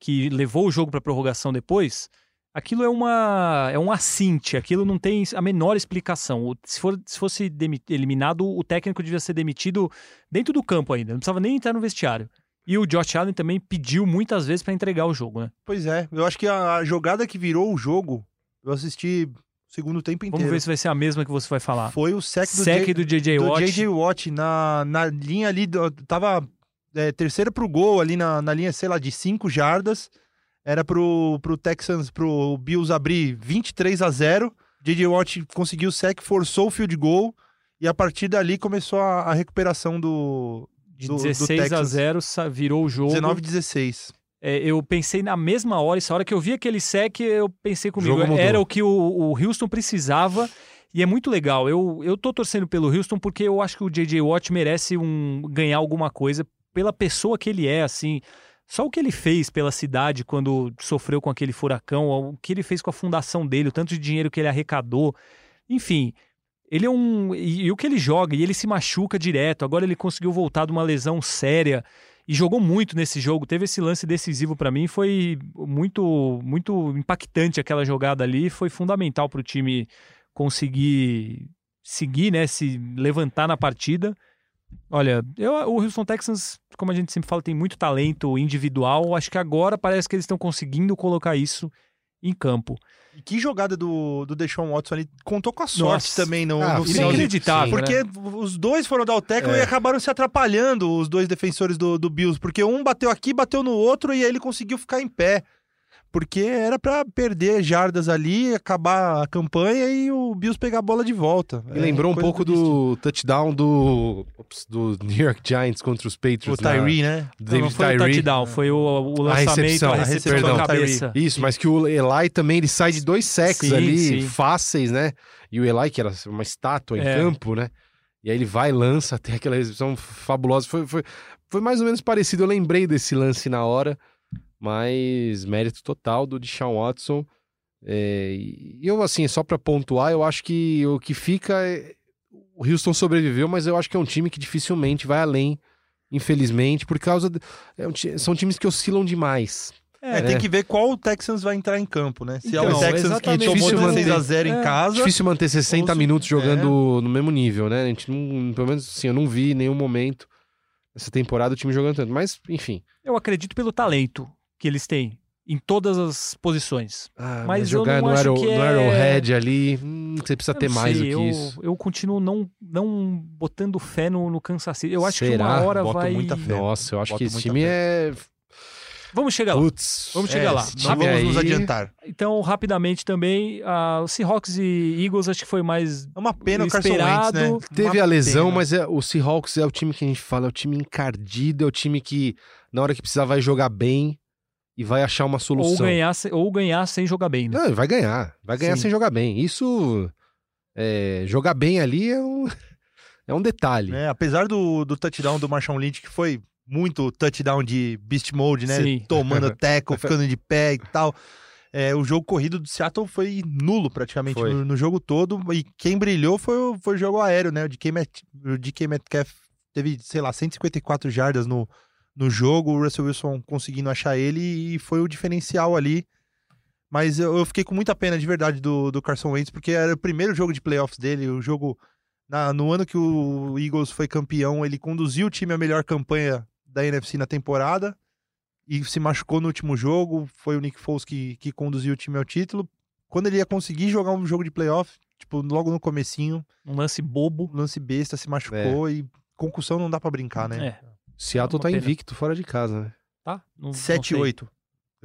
que levou o jogo para prorrogação depois, aquilo é uma é um assinte, aquilo não tem a menor explicação. Se, for, se fosse eliminado, o técnico devia ser demitido dentro do campo ainda, não precisava nem entrar no vestiário. E o Josh Allen também pediu muitas vezes para entregar o jogo, né? Pois é. Eu acho que a, a jogada que virou o jogo, eu assisti o segundo tempo inteiro. Vamos ver se vai ser a mesma que você vai falar. Foi o sec do, Sec J- do JJ do Watt. JJ Watt na, na linha ali, do- tava é, terceira pro gol ali na, na linha, sei lá, de 5 jardas. Era pro, pro Texans, pro Bills abrir 23 a 0. JJ Watt conseguiu o sec, forçou o field goal e a partir dali começou a, a recuperação do, De do- do 16 a Texans. 0 sa- virou o jogo. 19 16. É, eu pensei na mesma hora, essa hora que eu vi aquele sec, eu pensei comigo, era o que o, o Houston precisava. E é muito legal. Eu, eu tô torcendo pelo Houston porque eu acho que o J.J. Watt merece um, ganhar alguma coisa pela pessoa que ele é, assim. Só o que ele fez pela cidade quando sofreu com aquele furacão, o que ele fez com a fundação dele, o tanto de dinheiro que ele arrecadou, enfim, ele é um. E, e o que ele joga, e ele se machuca direto. Agora ele conseguiu voltar de uma lesão séria e jogou muito nesse jogo. Teve esse lance decisivo para mim, foi muito muito impactante aquela jogada ali, foi fundamental para o time conseguir seguir, né, se levantar na partida. Olha, eu, o Houston Texans, como a gente sempre fala, tem muito talento individual. Acho que agora parece que eles estão conseguindo colocar isso em campo. E que jogada do, do Deshaun Watson ali. Contou com a sorte Nossa. também no, Ah, no sim. final. Inacreditável, Porque né? os dois foram dar o tackle É. e acabaram se atrapalhando, os dois defensores do, do Bills. Porque um bateu aqui, bateu no outro e aí ele conseguiu ficar em pé. Porque era pra perder jardas ali, acabar a campanha e o Bills pegar a bola de volta. Me É, lembrou um pouco do touchdown do, ops, do New York Giants contra os O Patriots. na- Tyree, né? do Não, não David foi o Tyree. touchdown, foi o, o lançamento, recepção, a a recepção recepção da cabeça. Isso, mas que o Eli também ele sai de dois sacks ali, sim. fáceis, né? E o Eli, que era uma estátua em É. campo, né? E aí ele vai e lança até aquela recepção fabulosa. Foi, foi, foi mais ou menos parecido. Eu lembrei desse lance na hora, mas mérito total do Deshaun Watson. É, e eu, assim, só pra pontuar, eu acho que o que fica. é- O Houston sobreviveu, mas eu acho que é um time que dificilmente vai além, infelizmente, por causa. de- é um são times que oscilam demais. É, É. tem que ver qual o Texans vai entrar em campo, né? Se é Então, o Texans que tomou Difícil 16 a manter. 0 em É. casa. Difícil manter 60 ou se- minutos jogando no mesmo nível, né? A gente não, pelo menos assim, eu não vi em nenhum momento essa temporada o time jogando tanto. Mas, enfim. Eu acredito pelo talento que eles têm em todas as posições. Ah, Mas eu jogar não no, acho Arrow, que no é- Arrowhead ali, hum, você precisa Eu ter não mais sei, do eu, que isso. Eu continuo não, não botando fé no, no Kansas City. Eu acho que Será? uma hora Boto vai... muita fé. Nossa, eu acho Boto que esse time fé. é. Vamos chegar lá. Vamos chegar É, lá. vamos nos aí- adiantar. Então, rapidamente também, o Seahawks e Eagles acho que foi mais... É uma pena o Carson Wentz, né? Teve Uma a lesão, pena. mas é- o Seahawks é o time que a gente fala, é o time encardido, é o time que, na hora que precisar, vai jogar bem e vai achar uma Ou solução. ganhar, se- ou ganhar sem jogar bem, né? Não, vai ganhar. Vai ganhar Sim. sem jogar bem. Isso. é, jogar bem ali é um, é um detalhe. né? Apesar do, do touchdown do Marshawn Lynch, que foi muito touchdown de beast mode, né? Sim. Tomando tackle, ficando de pé e tal. É, o jogo corrido do Seattle foi nulo praticamente Foi. no, no jogo todo. E quem brilhou foi, o- foi o jogo aéreo, né? O DK, Met, o DK Metcalf teve, sei lá, 154 jardas no, no jogo. O Russell Wilson conseguindo achar ele e foi o diferencial ali. Mas eu, eu fiquei com muita pena de verdade do, do Carson Wentz, porque era o primeiro jogo de playoffs dele, o jogo. na- no ano que o Eagles foi campeão, ele conduziu o time à melhor campanha da NFC na temporada e se machucou no último jogo. Foi o Nick Foles que, que conduziu o time ao título. Quando ele ia conseguir jogar um jogo de playoff, tipo, logo no comecinho, Um lance bobo. lance besta, se machucou e concussão não dá pra brincar, né? É, Seattle tá pena. invicto fora de casa, né? tá? Não- não sei. 7-8.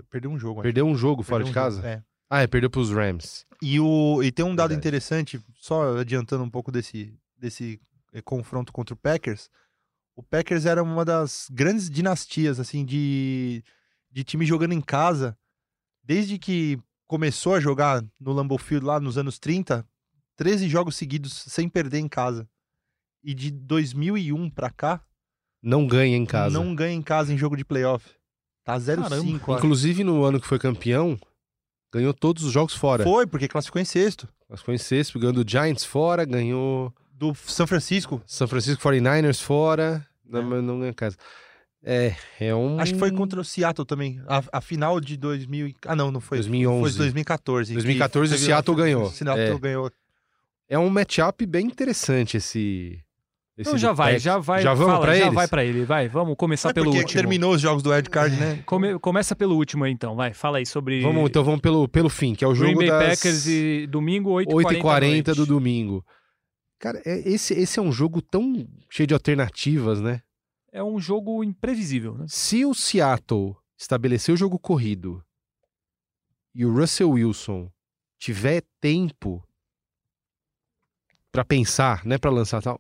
Perdeu um jogo. Perdeu um jogo fora Perdeu de um jogo, casa? é. Ah, é, perdeu pros Rams. E, o, e tem um dado Verdade. interessante, só adiantando um pouco desse, desse eh, confronto contra o Packers. O Packers era uma das grandes dinastias, assim, de, de time jogando em casa. Desde que começou a jogar no Lambeau Field lá nos anos 30, 13 jogos seguidos sem perder em casa. E de 2001 pra cá, Não ganha em casa. não ganha em casa em jogo de playoff. Tá 0-5. acho. Inclusive, no ano que foi campeão, ganhou todos os jogos fora. Foi, porque classificou em sexto. Foi em sexto, ganhou do Giants fora, ganhou Do São Francisco. São Francisco 49ers fora, não, É. mas não ganha em casa. É, é um... Acho que foi contra o Seattle também. A, a final de 2000. e- Ah, não, não foi. 2011. Foi de 2014. que 2014 o Seattle ganhou. O Seattle É. ganhou. É um matchup bem interessante esse... esse Então já vai, já vai. Já vamos fala, pra já eles? vai pra ele, vai. Vamos começar É pelo porque último. terminou os jogos do Red Card, né? Come- começa pelo último aí, então, vai. Fala aí sobre Vamos, então vamos pelo, pelo fim, que é o Green jogo Bay das... Packers e domingo 8h40 8h40 do domingo. Cara, é- esse, esse é um jogo tão cheio de alternativas, né? É um jogo imprevisível, né? Se o Seattle estabelecer o jogo corrido e o Russell Wilson tiver tempo pra pensar, né, Pra lançar tal,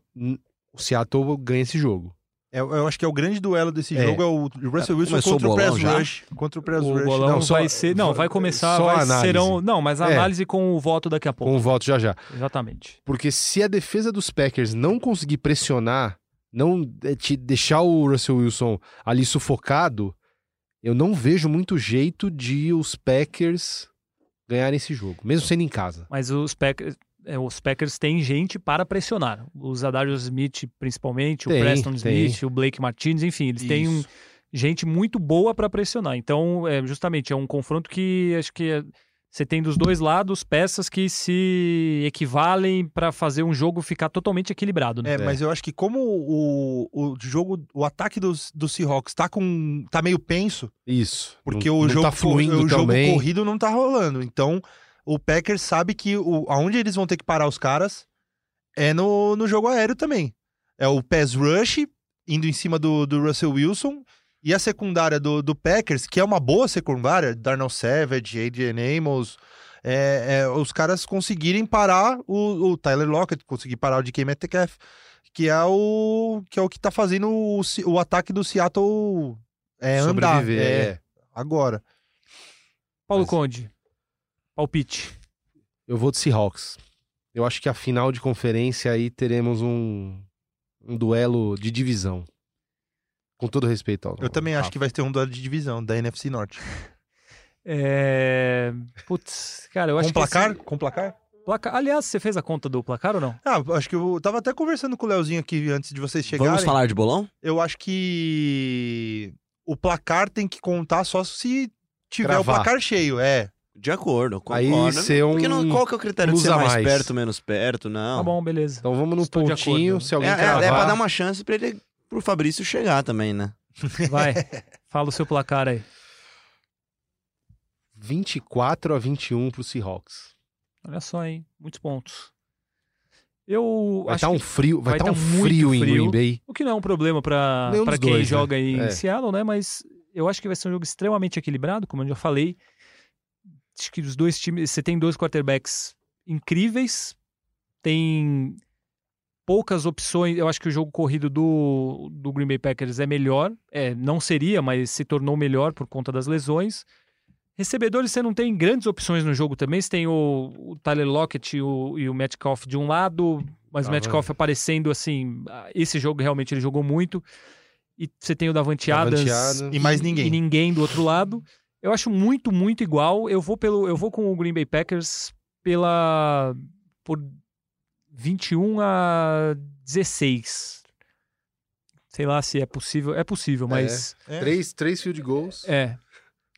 o Seattle ganha esse jogo. É, eu acho que é o grande duelo desse É. jogo é o Russell Wilson Começou contra o o Press bolão já? Rush. Contra o Press O Rush. bolão Não, só- vai ser. Não, vai começar. só a vai, análise. serão, não, mas a É. análise com o voto daqui a pouco. Com o voto já já. Exatamente. Porque se a defesa dos Packers não conseguir pressionar, não eh, te deixar o Russell Wilson ali sufocado, Eu não vejo muito jeito de os Packers ganharem esse jogo, mesmo sendo em casa. Mas os Packers, é, os Packers têm gente para pressionar. Os Adarius Smith, principalmente, Tem, o Preston tem. Smith, o Blake Martinez, enfim, eles têm um- Isso. gente muito boa para pressionar. Então, é, justamente, é um confronto que acho que é- você tem dos dois lados peças que se equivalem para fazer um jogo ficar totalmente equilibrado. Né? É, mas eu acho que como o, o jogo, o ataque dos, dos Seahawks tá com. tá meio penso, Isso. porque não, o, não jogo, tá fluindo o jogo também. corrido não tá rolando. Então, o Packers sabe que o, aonde eles vão ter que parar os caras é no, no jogo aéreo também. É o pass rush, indo em cima do, do Russell Wilson, e a secundária do, do Packers, que é uma boa secundária, Darnell Savage, Adrian Amos, é, é, os caras conseguirem parar o, o Tyler Lockett, conseguir parar o DK Metcalf, que é o que é o que tá fazendo o, o ataque do Seattle é, andar. Sobreviver, É, é. agora. Paulo mas- Conde, palpite. Eu vou de Seahawks. Eu acho que a final de conferência aí teremos um, um duelo de divisão. Com todo respeito ao. Eu também acho que vai ter um duelo de divisão da NFC Norte. É... Putz, cara, eu acho Com placar? que... Com placar? esse- placar... Aliás, você fez a conta do placar ou não? Ah, acho que eu tava até conversando com o Leozinho aqui antes de vocês chegarem. Vamos falar de bolão? Eu acho que o placar tem que contar só se tiver o Cravar. placar cheio, é. De acordo, Aí concordo. ser um Porque não, qual que é o critério de ser a mais, mais. perto, menos perto? Não. Tá bom, beleza. Então vamos no Estou pontinho. Se É, alguém é, cravar... é pra dar uma chance pra ele, pro Fabrício chegar também, né? Vai, fala o seu placar aí. 24 a 21 pro Seahawks. Olha só, hein? Muitos pontos. Eu Vai acho estar um que- frio, vai vai tá um tá muito frio em frio. Green Bay. O que não é um problema para quem dois, né? joga em É. Seattle, né? Mas eu acho que vai ser um jogo extremamente equilibrado, como eu já falei. Acho que os dois times. Você tem dois quarterbacks incríveis, tem poucas opções. Eu acho que o jogo corrido do, do Green Bay Packers é melhor. É, não seria, mas se tornou melhor por conta das lesões. Recebedores, você não tem grandes opções no jogo também. Você tem o, o Tyler Lockett e o, e o Metcalf de um lado, mas Ah, o Metcalf aparecendo assim. Esse jogo realmente ele jogou muito. E você tem o Davante Davante Adams Adams. E mais ninguém. e ninguém do outro lado. Eu acho muito, muito igual. Eu vou pelo, eu vou com o Green Bay Packers pela por 21 a 16. Sei lá se é possível. É possível, mas É. Três, três field goals é.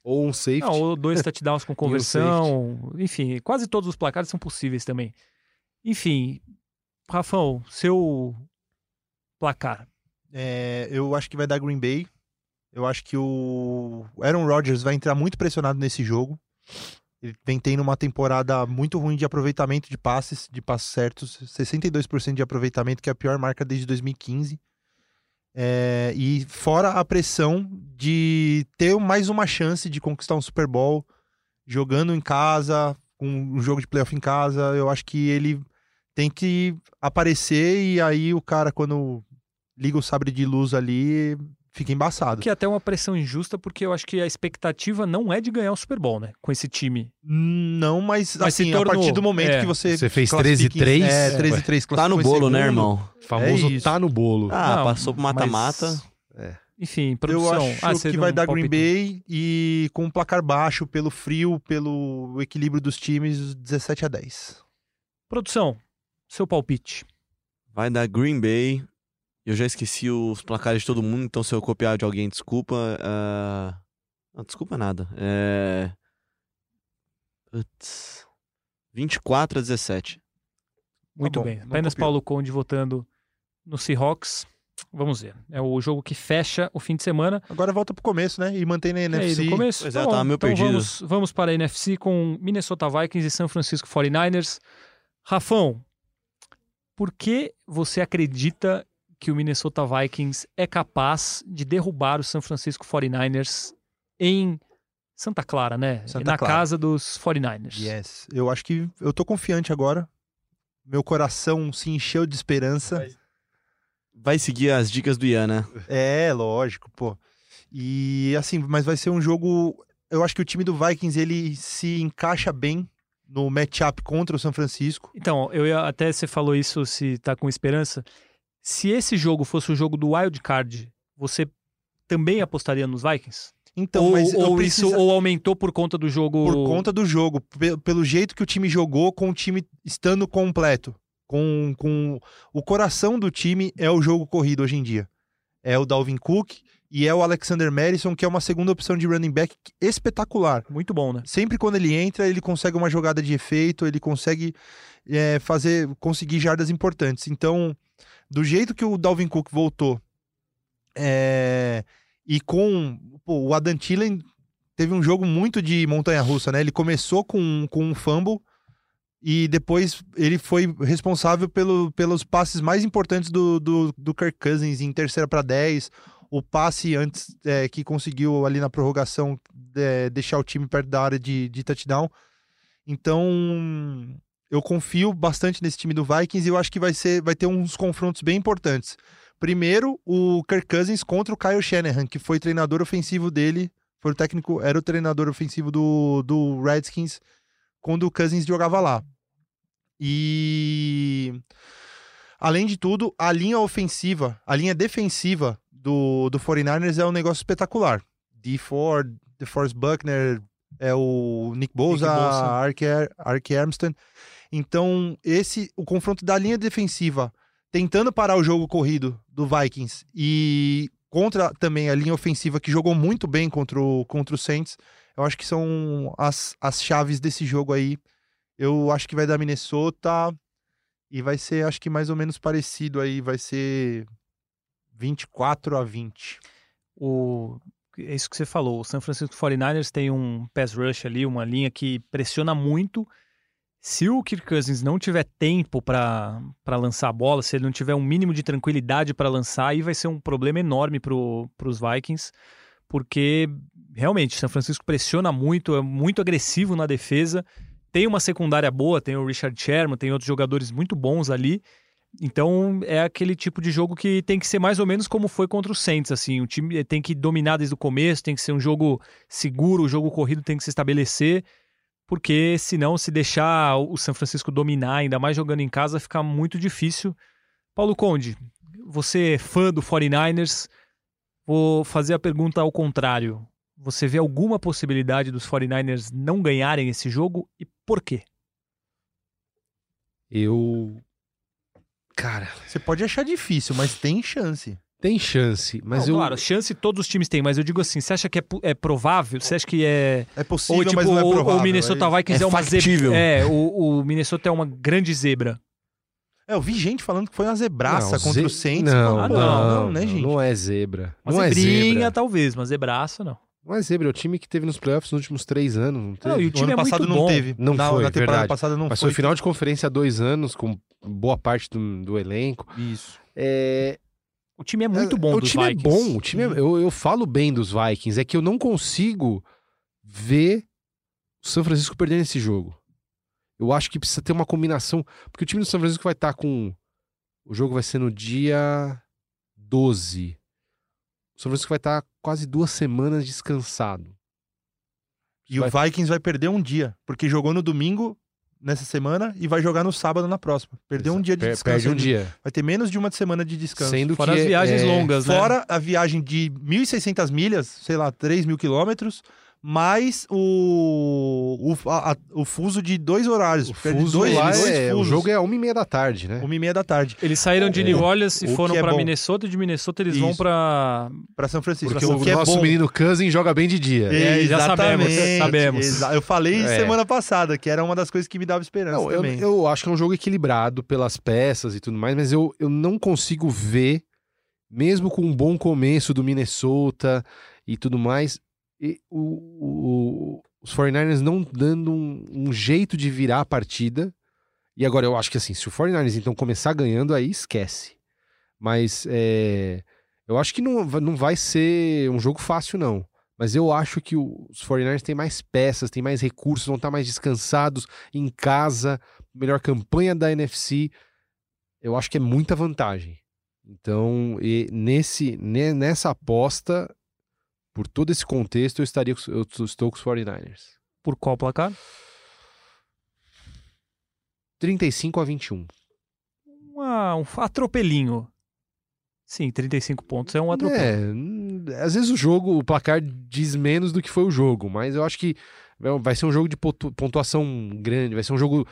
ou um safety. Não, ou dois touchdowns com conversão. Enfim, quase todos os placares são possíveis também. Enfim, Rafão, seu placar. É, eu acho que vai dar Green Bay. Eu acho que o Aaron Rodgers vai entrar muito pressionado nesse jogo. Ele vem tendo uma temporada muito ruim de aproveitamento de passes, de passos certos, 62% de aproveitamento, que é a pior marca desde 2015. É, e fora a pressão de ter mais uma chance de conquistar um Super Bowl jogando em casa, com um jogo de playoff em casa, eu acho que ele tem que aparecer e aí o cara, quando liga o sabre de luz ali, fica embaçado. Que é até uma pressão injusta, porque eu acho que a expectativa não é de ganhar o Super Bowl, né? Com esse time. Não, mas, Mas assim, a tornou, partir do momento é. que você. Você fez classifica em- 13-3? É, É, 13 3 Tá no bolo, né, irmão? Famoso É tá no bolo. Ah, Não, passou pro mata-mata. mas- Enfim, produção. Eu acho Ah, que vai dar Green? Bay e com um placar baixo, pelo frio, pelo equilíbrio dos times, 17 a 10. Produção, seu palpite. Vai dar Green Bay. Eu já esqueci os placares de todo mundo, então se eu copiar de alguém, desculpa. ah, Não, desculpa nada. É... Putz. 24 a 17. Muito bom, bem. Apenas copiou. Paulo Conde votando no Seahawks. Vamos ver. É o jogo que fecha o fim de semana. Agora volta pro começo, né? E mantém na É, NFC. no começo? Pois Tá é, tava meio então perdido. Vamos, vamos para a NFC com Minnesota Vikings e São Francisco 49ers. Rafão, por que você acredita que o Minnesota Vikings é capaz de derrubar o São Francisco 49ers em Santa Clara, né? Santa Na Clara. casa dos 49ers. Yes. Eu acho que eu tô confiante agora. Meu coração se encheu de esperança. Vai seguir as dicas do Ian, né? É, lógico, pô. E assim, mas vai ser um jogo. Eu acho que o time do Vikings ele se encaixa bem no matchup contra o São Francisco. Então, eu ia, até você falou isso se tá com esperança. Se esse jogo fosse o jogo do Wild Card, você também apostaria nos Vikings? Então, ou ou precisa- isso ou aumentou por conta do jogo. por conta do jogo, pe- pelo jeito que o time jogou com o time estando completo. Com, com o coração do time é o jogo corrido hoje em dia. É o Dalvin Cook e é o Alexander Madison, que é uma segunda opção de running back espetacular. Muito bom, né? Sempre quando ele entra, ele consegue uma jogada de efeito, ele consegue é, fazer, conseguir jardas importantes. Então, do jeito que o Dalvin Cook voltou, é, e com pô, o Adam Thielen teve um jogo muito de montanha-russa, né? Ele começou com, com um fumble e depois ele foi responsável pelo, pelos passes mais importantes do, do, do Kirk Cousins em terceira para 10, o passe antes é, que conseguiu ali na prorrogação é, deixar o time perto da área de, de touchdown. Então, eu confio bastante nesse time do Vikings e eu acho que vai, ser, vai ter uns confrontos bem importantes. Primeiro, o Kirk Cousins contra o Kyle Shanahan, que foi treinador ofensivo dele, foi o técnico, era o treinador ofensivo do, do Redskins quando o Cousins jogava lá. E além de tudo, a linha ofensiva, a linha defensiva do, do 49ers é um negócio espetacular. D. Ford, DeForest Buckner, é o Nick Bosa, Nick Bosa. Ark, Ar- Ark Armstead. Então, esse o confronto da linha defensiva tentando parar o jogo corrido do Vikings e contra também a linha ofensiva que jogou muito bem contra o, contra o Saints, eu acho que são as, as chaves desse jogo aí. Eu acho que vai dar Minnesota e vai ser, acho que mais ou menos parecido aí, vai ser 24 a 20. O, é isso que você falou. O San Francisco 49ers tem um pass rush ali, uma linha que pressiona muito. Se o Kirk Cousins não tiver tempo para lançar a bola, se ele não tiver um mínimo de tranquilidade para lançar, aí vai ser um problema enorme para os Vikings, porque realmente São Francisco pressiona muito, é muito agressivo na defesa. Tem uma secundária boa, tem o Richard Sherman, tem outros jogadores muito bons ali. Então é aquele tipo de jogo que tem que ser mais ou menos como foi contra o Saints, assim, o time tem que dominar desde o começo, tem que ser um jogo seguro, o jogo corrido tem que se estabelecer, porque senão se deixar o São Francisco dominar, ainda mais jogando em casa, fica muito difícil. Paulo Conde, você é fã do 49ers, vou fazer a pergunta ao contrário. Você vê alguma possibilidade dos 49ers não ganharem esse jogo e por quê? Eu. Cara, Você pode achar difícil, mas tem chance. tem chance, mas Não, eu. Claro, chance todos os times têm, mas eu digo assim, você acha que é, é provável? Você acha que é... É possível, Ou tipo, mas não é o- provável. o Minnesota é... Vikings é, é uma factível. zebra. É, o, o Minnesota é uma grande zebra. É, eu vi gente falando que foi uma zebraça Não, contra ze- o Saints. Não, Ah, não, não, não, né, gente? Não é zebra. Uma não é zebrinha, zebra. talvez, mas zebraça não. Não é zebra, é o time que teve nos playoffs nos últimos três anos. Não teve? Não, e o time ano é muito passado não bom. teve. Não na, foi, na temporada verdade. passada não Mas foi. foi final de conferência há dois anos, com boa parte do, do elenco. Isso. É, O time é muito bom o dos time Vikings. é bom, o time é- eu, eu falo bem dos Vikings, é que eu não consigo ver o São Francisco perdendo esse jogo. Eu acho que precisa ter uma combinação, porque o time do São Francisco vai estar com o jogo vai ser no dia 12. O São Francisco vai estar quase duas semanas descansado. E Vai- o Vikings vai perder um dia, porque jogou no domingo nessa semana e vai jogar no sábado na próxima. Perdeu um dia de descanso. Perde um dia. Vai ter menos de uma semana de descanso. Sendo Fora que as viagens é- longas, né? Fora a viagem de 1.600 milhas, sei lá, 3 mil quilômetros, mais o, o, a- a- o fuso de dois horários. O Perde fuso dois, lá dois é, o jogo é uma e meia da tarde, né? uma e meia da tarde. Eles saíram de É. New Orleans e foram é pra bom. Minnesota, e de Minnesota eles vão Isso. pra... Pra São Francisco. Porque o o é nosso bom. menino Cousin joga bem de dia. É, já sabemos, Exatamente. sabemos. Exa- Eu falei É. semana passada, que era uma das coisas que me dava esperança Não, eu, também. eu acho que é um jogo equilibrado pelas peças e tudo mais, mas eu, eu não consigo ver, mesmo com um bom começo do Minnesota e tudo mais, e o- o- os 49ers não dando um, um jeito de virar a partida. E agora eu acho que assim, se o 49ers então começar ganhando, aí esquece. Mas é, eu acho que não, não vai ser um jogo fácil, não. Mas eu acho que os 49ers têm mais peças, têm mais recursos, vão estar mais descansados em casa, melhor campanha da NFC. Eu acho que é muita vantagem. Então, nesse, ne- nessa aposta, por todo esse contexto, eu estaria eu estou com os 49ers. Por qual placar? 35 a 21. Uma- um atropelinho. Sim, 35 pontos é um atropelo. É, às vezes o jogo, o placar diz menos do que foi o jogo, mas eu acho que vai ser um jogo de pontu- pontuação grande, vai ser um jogo.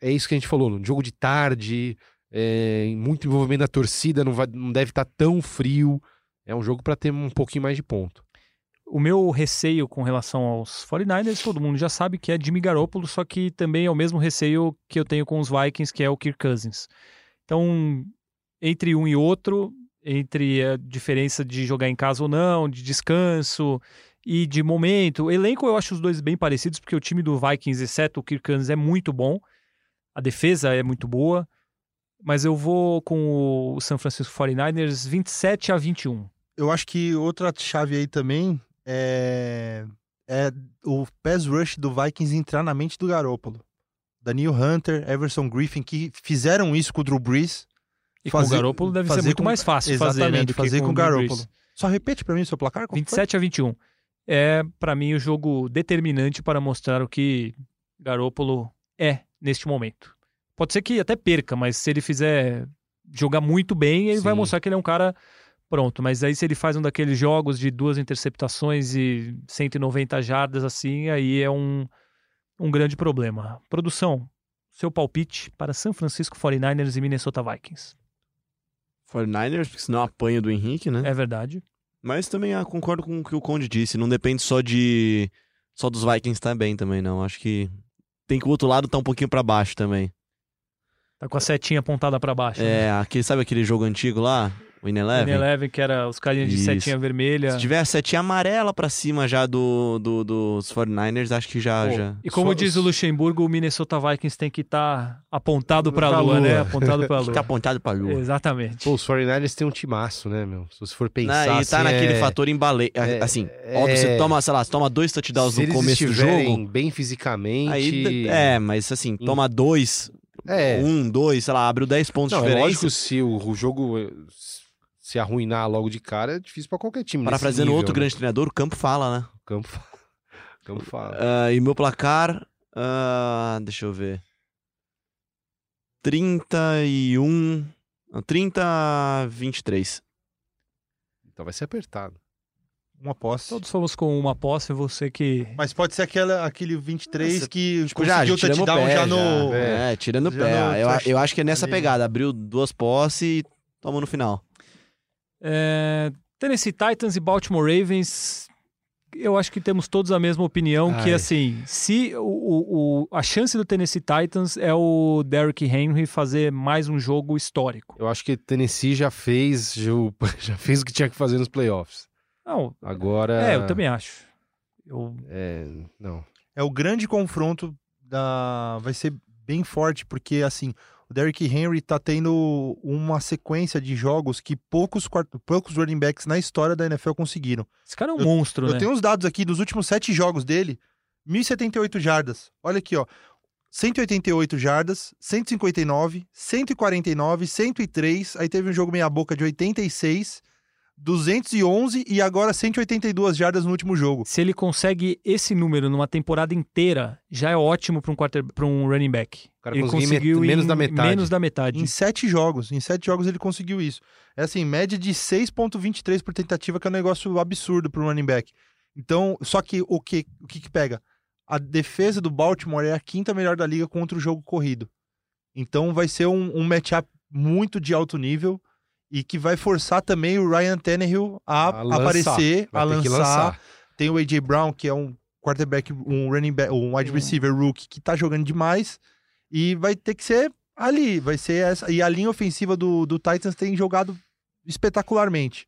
É isso que a gente falou, um jogo de tarde, é, muito envolvimento da torcida, não, vai, não deve estar tão frio. É um jogo para ter um pouquinho mais de ponto. O meu receio com relação aos 49ers, todo mundo já sabe que é Jimmy Garoppolo, só que também é o mesmo receio que eu tenho com os Vikings, que é o Kirk Cousins. Então, entre um e outro, entre a diferença de jogar em casa ou não, de descanso e de momento, elenco eu acho os dois bem parecidos, porque o time do Vikings, exceto o Kirk Cousins, é muito bom. A defesa é muito boa. Mas eu vou com o San Francisco 49ers 27 a 21. Eu acho que outra chave aí também é, é o pass rush do Vikings entrar na mente do Garópolo. Daniel Hunter, Everson Griffin, que fizeram isso com o Drew Brees. E Fazer- com o Garoppolo deve ser fazer muito com- mais fácil fazer, né, do que fazer com o. Brees. Só repete pra mim o seu placar. como foi? 27 a 21. É, pra mim, o jogo determinante para mostrar o que Garoppolo é neste momento. Pode ser que até perca, mas se ele fizer jogar muito bem, ele vai Sim. mostrar que ele é um cara pronto. Mas aí se ele faz um daqueles jogos de duas interceptações e 190 jardas assim, aí é um, um grande problema. Produção, seu palpite para San Francisco 49ers e Minnesota Vikings. 49ers, porque senão apanha do Henrique, né? É verdade. Mas também ah, concordo com o que o Conde disse. Não depende só de. Só dos Vikings estar bem também, não. Acho que. Tem que o outro lado tá um pouquinho pra baixo também. Tá com a setinha apontada para baixo. né? É, aquele, sabe aquele jogo antigo lá? O In Eleven? Eleven, que era os carinhas de Isso. setinha vermelha. Se tiver a setinha amarela pra cima já do, do, dos 49ers, acho que já. Pô, já... E como Só- diz o Luxemburgo, o Minnesota Vikings tem que estar apontado para a Pra lua, lua. né? Apontado para a Fica lua. apontado pra lua. Exatamente. Pô, os 49ers têm um timaço, né, meu? Se você for pensar. Não, e tá assim, naquele é- fator embale... é- assim, é- óbvio, você toma, sei lá, você toma dois touchdowns Se no começo do jogo. bem fisicamente. Aí, é, mas assim, toma dois, É. um, dois, sei lá, abriu 10 pontos Não, de é lógico, se o, o jogo se arruinar logo de cara, é difícil pra qualquer time. Parafraseando outro né? grande treinador, o campo fala, né? O campo, fa- o campo fala. Ah, e meu placar, ah, deixa eu ver. 31. Não, 30 a 23. Então vai ser apertado. Uma posse. Todos fomos com uma posse, você que. Mas pode ser aquela, aquele 23 Nossa, que Tipo, já, conseguiu o touchdown pé, já no... É, tirando o já pé. no Eu, eu acho que é nessa pegada. Abriu duas posses e tomou no final. É, Tennessee Titans e Baltimore Ravens. Eu acho que temos todos a mesma opinião, que Ai. assim, se o, o- a chance do Tennessee Titans é o Derrick Henry fazer mais um jogo histórico. Eu acho que Tennessee já fez, já, já fez o que tinha que fazer nos playoffs. Não, Agora. é, eu também acho. Eu, É, não. É o grande confronto da... Vai ser bem forte, porque assim, o Derrick Henry tá tendo uma sequência de jogos que poucos, poucos running backs na história da NFL conseguiram. esse cara é um Eu- monstro, Eu né? tenho os dados aqui dos últimos sete jogos dele. 1.078 jardas. Olha aqui, ó. 188 jardas, 159, 149, 103. Aí teve um jogo meia boca de 86, 211 e agora 182 jardas no último jogo. Se ele consegue esse número numa temporada inteira, já é ótimo para um, quarter... um running back. O cara ele conseguiu menos em da metade. Menos da metade. Em sete jogos. Em sete jogos ele conseguiu isso. É assim, média de 6,23 por tentativa, que é um negócio absurdo para um running back. Então, só que o que, o que, que pega? A defesa do Baltimore é a quinta melhor da liga contra o jogo corrido. Então vai ser um, um matchup muito de alto nível e que vai forçar também o Ryan Tannehill a, A aparecer, a lançar. lançar. Tem o A.J. Brown, que é um quarterback, um running back, um wide receiver rookie que tá jogando demais. E vai ter que ser ali, vai ser essa. E a linha ofensiva do, do Titans tem jogado espetacularmente.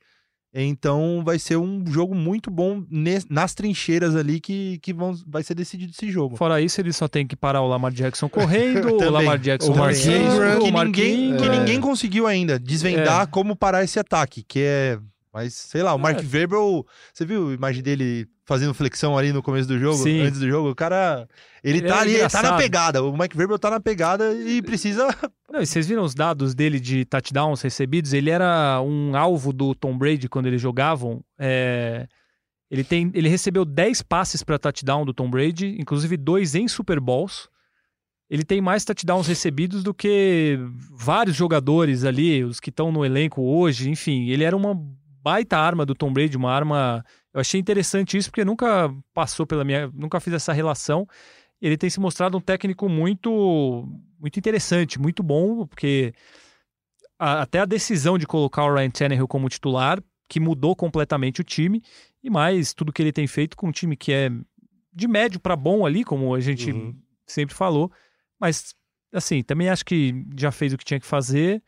Então vai ser um jogo muito bom nas trincheiras ali que, que vão, vai ser decidido esse jogo. Fora isso, ele só tem que parar o Lamar Jackson correndo, o. Lamar Jackson que, ninguém, que Ingram. ninguém conseguiu ainda desvendar É. como parar esse ataque, que é. Mas, sei lá, o Mark É. Verbal. Você viu a imagem dele fazendo flexão ali no começo do jogo? Sim. Antes do jogo? O cara. Ele, Ele tá é ali, ele tá na pegada. O Mike Verbal tá na pegada e precisa. Não, e vocês viram os dados dele de touchdowns recebidos? Ele era um alvo do Tom Brady quando eles jogavam. É, Ele, tem, ele recebeu 10 passes para touchdown do Tom Brady, inclusive dois em Super Bowls. Ele tem mais touchdowns recebidos do que vários jogadores ali, os que estão no elenco hoje. Enfim, ele era uma baita arma do Tom Brady, uma arma. Eu achei interessante isso porque nunca passou pela minha, nunca fiz essa relação. Ele tem se mostrado um técnico muito, muito interessante, muito bom, porque a- até a decisão de colocar o Ryan Tannehill como titular, que mudou completamente o time, e mais tudo que ele tem feito com um time que é de médio para bom ali, como a gente Uhum. sempre falou, mas assim, também acho que já fez o que tinha que fazer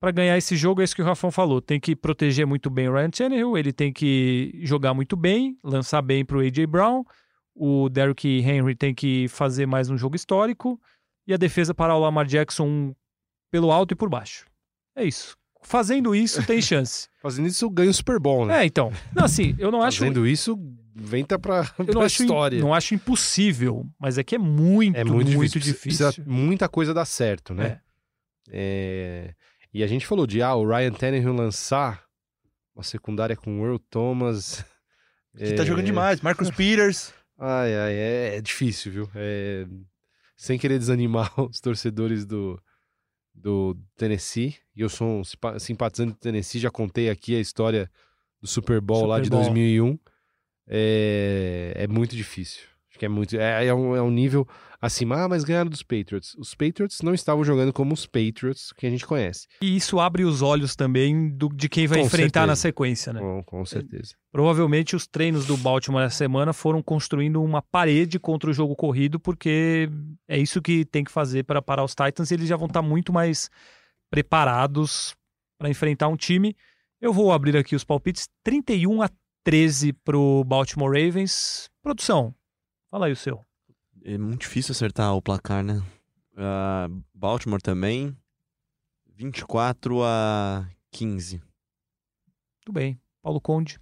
para ganhar esse jogo, é isso que o Rafão falou. Tem que proteger muito bem o Ryan Tannehill, ele tem que jogar muito bem, lançar bem para o A.J. Brown, o Derrick Henry tem que fazer mais um jogo histórico e a defesa parar o Lamar Jackson pelo alto e por baixo. É isso. Fazendo isso, tem chance. Fazendo isso, ganha o Super Bowl, né? É, então. Não, assim, eu não acho. Fazendo isso, venta pra, Eu não pra acho, história. não acho impossível, mas é que é muito, é muito, muito, difícil. Precisa muita coisa dar certo, né? É, E a gente falou de, ah, o Ryan Tannehill lançar uma secundária com o Earl Thomas. Que tá jogando demais. Marcus Peters. Ai, ai, é, é difícil, viu? É, Sem querer desanimar os torcedores do, do Tennessee. E eu sou um simpa- simpatizante do Tennessee, já contei aqui a história do Super Bowl lá Super de Bowl. 2001. É, é muito difícil. Acho que é muito. É, é um, é um nível acima. Ah, mas ganharam dos Patriots. Os Patriots não estavam jogando como os Patriots que a gente conhece. E isso abre os olhos também do- de quem vai Com enfrentar na certeza. sequência, né? Com, com certeza. Provavelmente os treinos do Baltimore essa semana foram construindo uma parede contra o jogo corrido, porque é isso que tem que fazer para parar os Titans e eles já vão estar muito mais preparados para enfrentar um time. Eu vou abrir aqui os palpites: 31 a 13 pro Baltimore Ravens. Produção, fala aí o seu. É muito difícil acertar o placar, né? Ah, Baltimore também. 24 a 15. Tudo bem. Paulo Conde.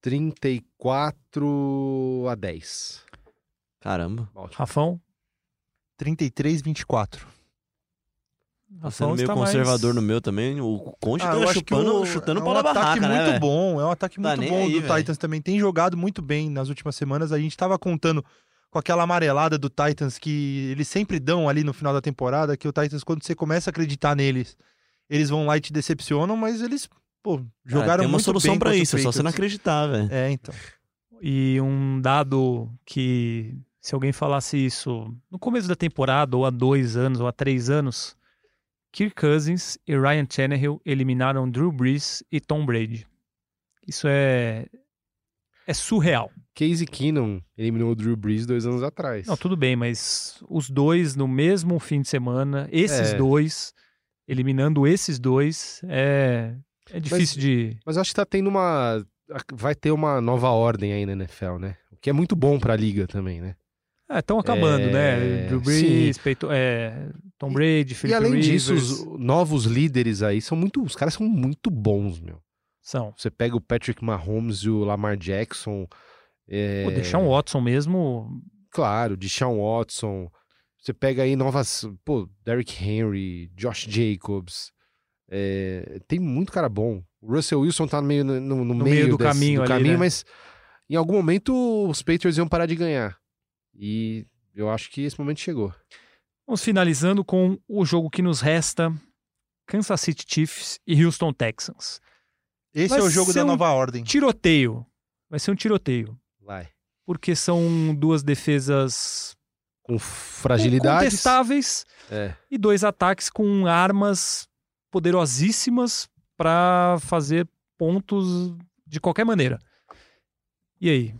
34 a 10. Caramba. Baltimore. Rafão. 33, 24. Tá sendo meio está conservador mais- no meu também. O Conte Ah, tá eu acho que chupando, o- chutando é um bola ataque barraca, né, muito velho? bom, é um ataque Tá muito bom aí, do velho. Titans também. Tem jogado muito bem nas últimas semanas. A gente tava contando com aquela amarelada do Titans que eles sempre dão ali no final da temporada, que o Titans, quando você começa a acreditar neles, eles vão lá e te decepcionam, mas eles, pô, Cara, jogaram tem uma muito solução bem o isso, é só você não acreditar, velho. É, então. E um dado que, se alguém falasse isso no começo da temporada, ou há dois anos, ou há três anos, Kirk Cousins e Ryan Tannehill eliminaram Drew Brees e Tom Brady. Isso é, é surreal. Casey Keenum eliminou o Drew Brees dois anos atrás. Não, tudo bem, mas os dois no mesmo fim de semana, esses É. dois, eliminando esses dois, é, é difícil de. Mas eu acho que tá tendo uma. Vai ter uma nova ordem aí na NFL, né? O que é muito bom pra liga também, né? Estão acabando, É, né? Drew Brees, Peyton- é, Tom Brady, e Philip além Rivers. disso, os novos líderes aí são muito. Os caras são muito bons, meu. São. Você pega o Patrick Mahomes e o Lamar Jackson. É, O Deshaun Watson mesmo, Claro, Deshaun Watson. Você pega aí novas. Pô, Derrick Henry, Josh Jacobs. é, tem muito cara bom. O Russell Wilson tá meio no, no- no meio do desse- caminho ali, né? mas em algum momento os Patriots iam parar de ganhar. E eu acho que esse momento chegou. Vamos finalizando com o jogo que nos resta: Kansas City Chiefs e Houston Texans. Esse Vai é o jogo da um nova ordem. Tiroteio. Vai ser um tiroteio. Vai. Porque são duas defesas Com fragilidades. contestáveis É. e dois ataques com armas poderosíssimas para fazer pontos de qualquer maneira. E aí?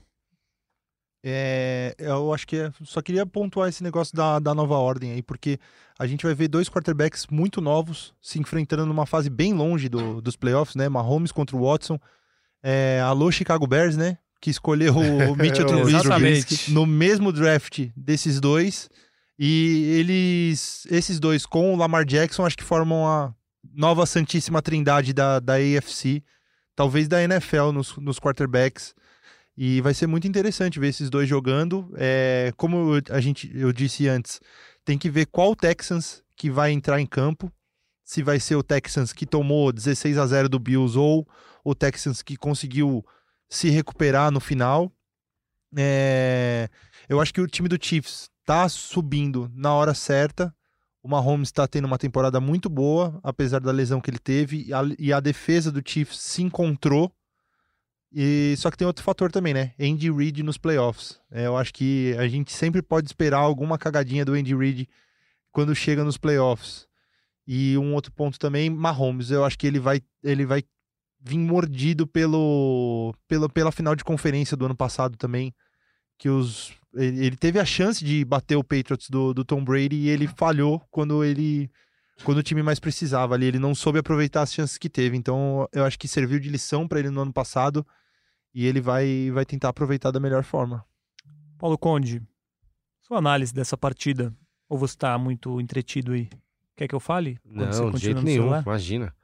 É, eu acho que é, só queria pontuar esse negócio da, da nova ordem aí, porque a gente vai ver dois quarterbacks muito novos se enfrentando numa fase bem longe do- dos playoffs, né? Mahomes contra o Watson. É, alô, Chicago Bears, né? Que escolheu o Mitchell Trubisky no mesmo draft desses dois. E eles, esses dois com o Lamar Jackson, acho que formam a nova Santíssima Trindade da, da AFC, talvez da NFL nos, nos quarterbacks. E vai ser muito interessante ver esses dois jogando. É, como a gente, eu disse antes, tem que ver qual Texans que vai entrar em campo. Se vai ser o Texans que tomou 16 a 0 do Bills ou o Texans que conseguiu se recuperar no final. É, eu acho que o time do Chiefs tá subindo na hora certa. O Mahomes está tendo uma temporada muito boa, apesar da lesão que ele teve, e a, e a defesa do Chiefs se encontrou. E só que tem outro fator também, né? Andy Reid nos playoffs. É, eu acho que a gente sempre pode esperar alguma cagadinha do Andy Reid quando chega nos playoffs. E um outro ponto também, Mahomes. Eu acho que ele vai, ele vai vir mordido pelo, pelo, pela final de conferência do ano passado também. Que os, ele, ele teve a chance de bater o Patriots do, do Tom Brady e ele falhou quando ele quando o time mais precisava ali. Ele não soube aproveitar as chances que teve. Então eu acho que serviu de lição para ele no ano passado e ele vai, vai tentar aproveitar da melhor forma. Paulo Conde, sua análise dessa partida. Ou você está muito entretido aí? Quer que eu fale? Quando você Não, de continua jeito no nenhum, celular? imagina.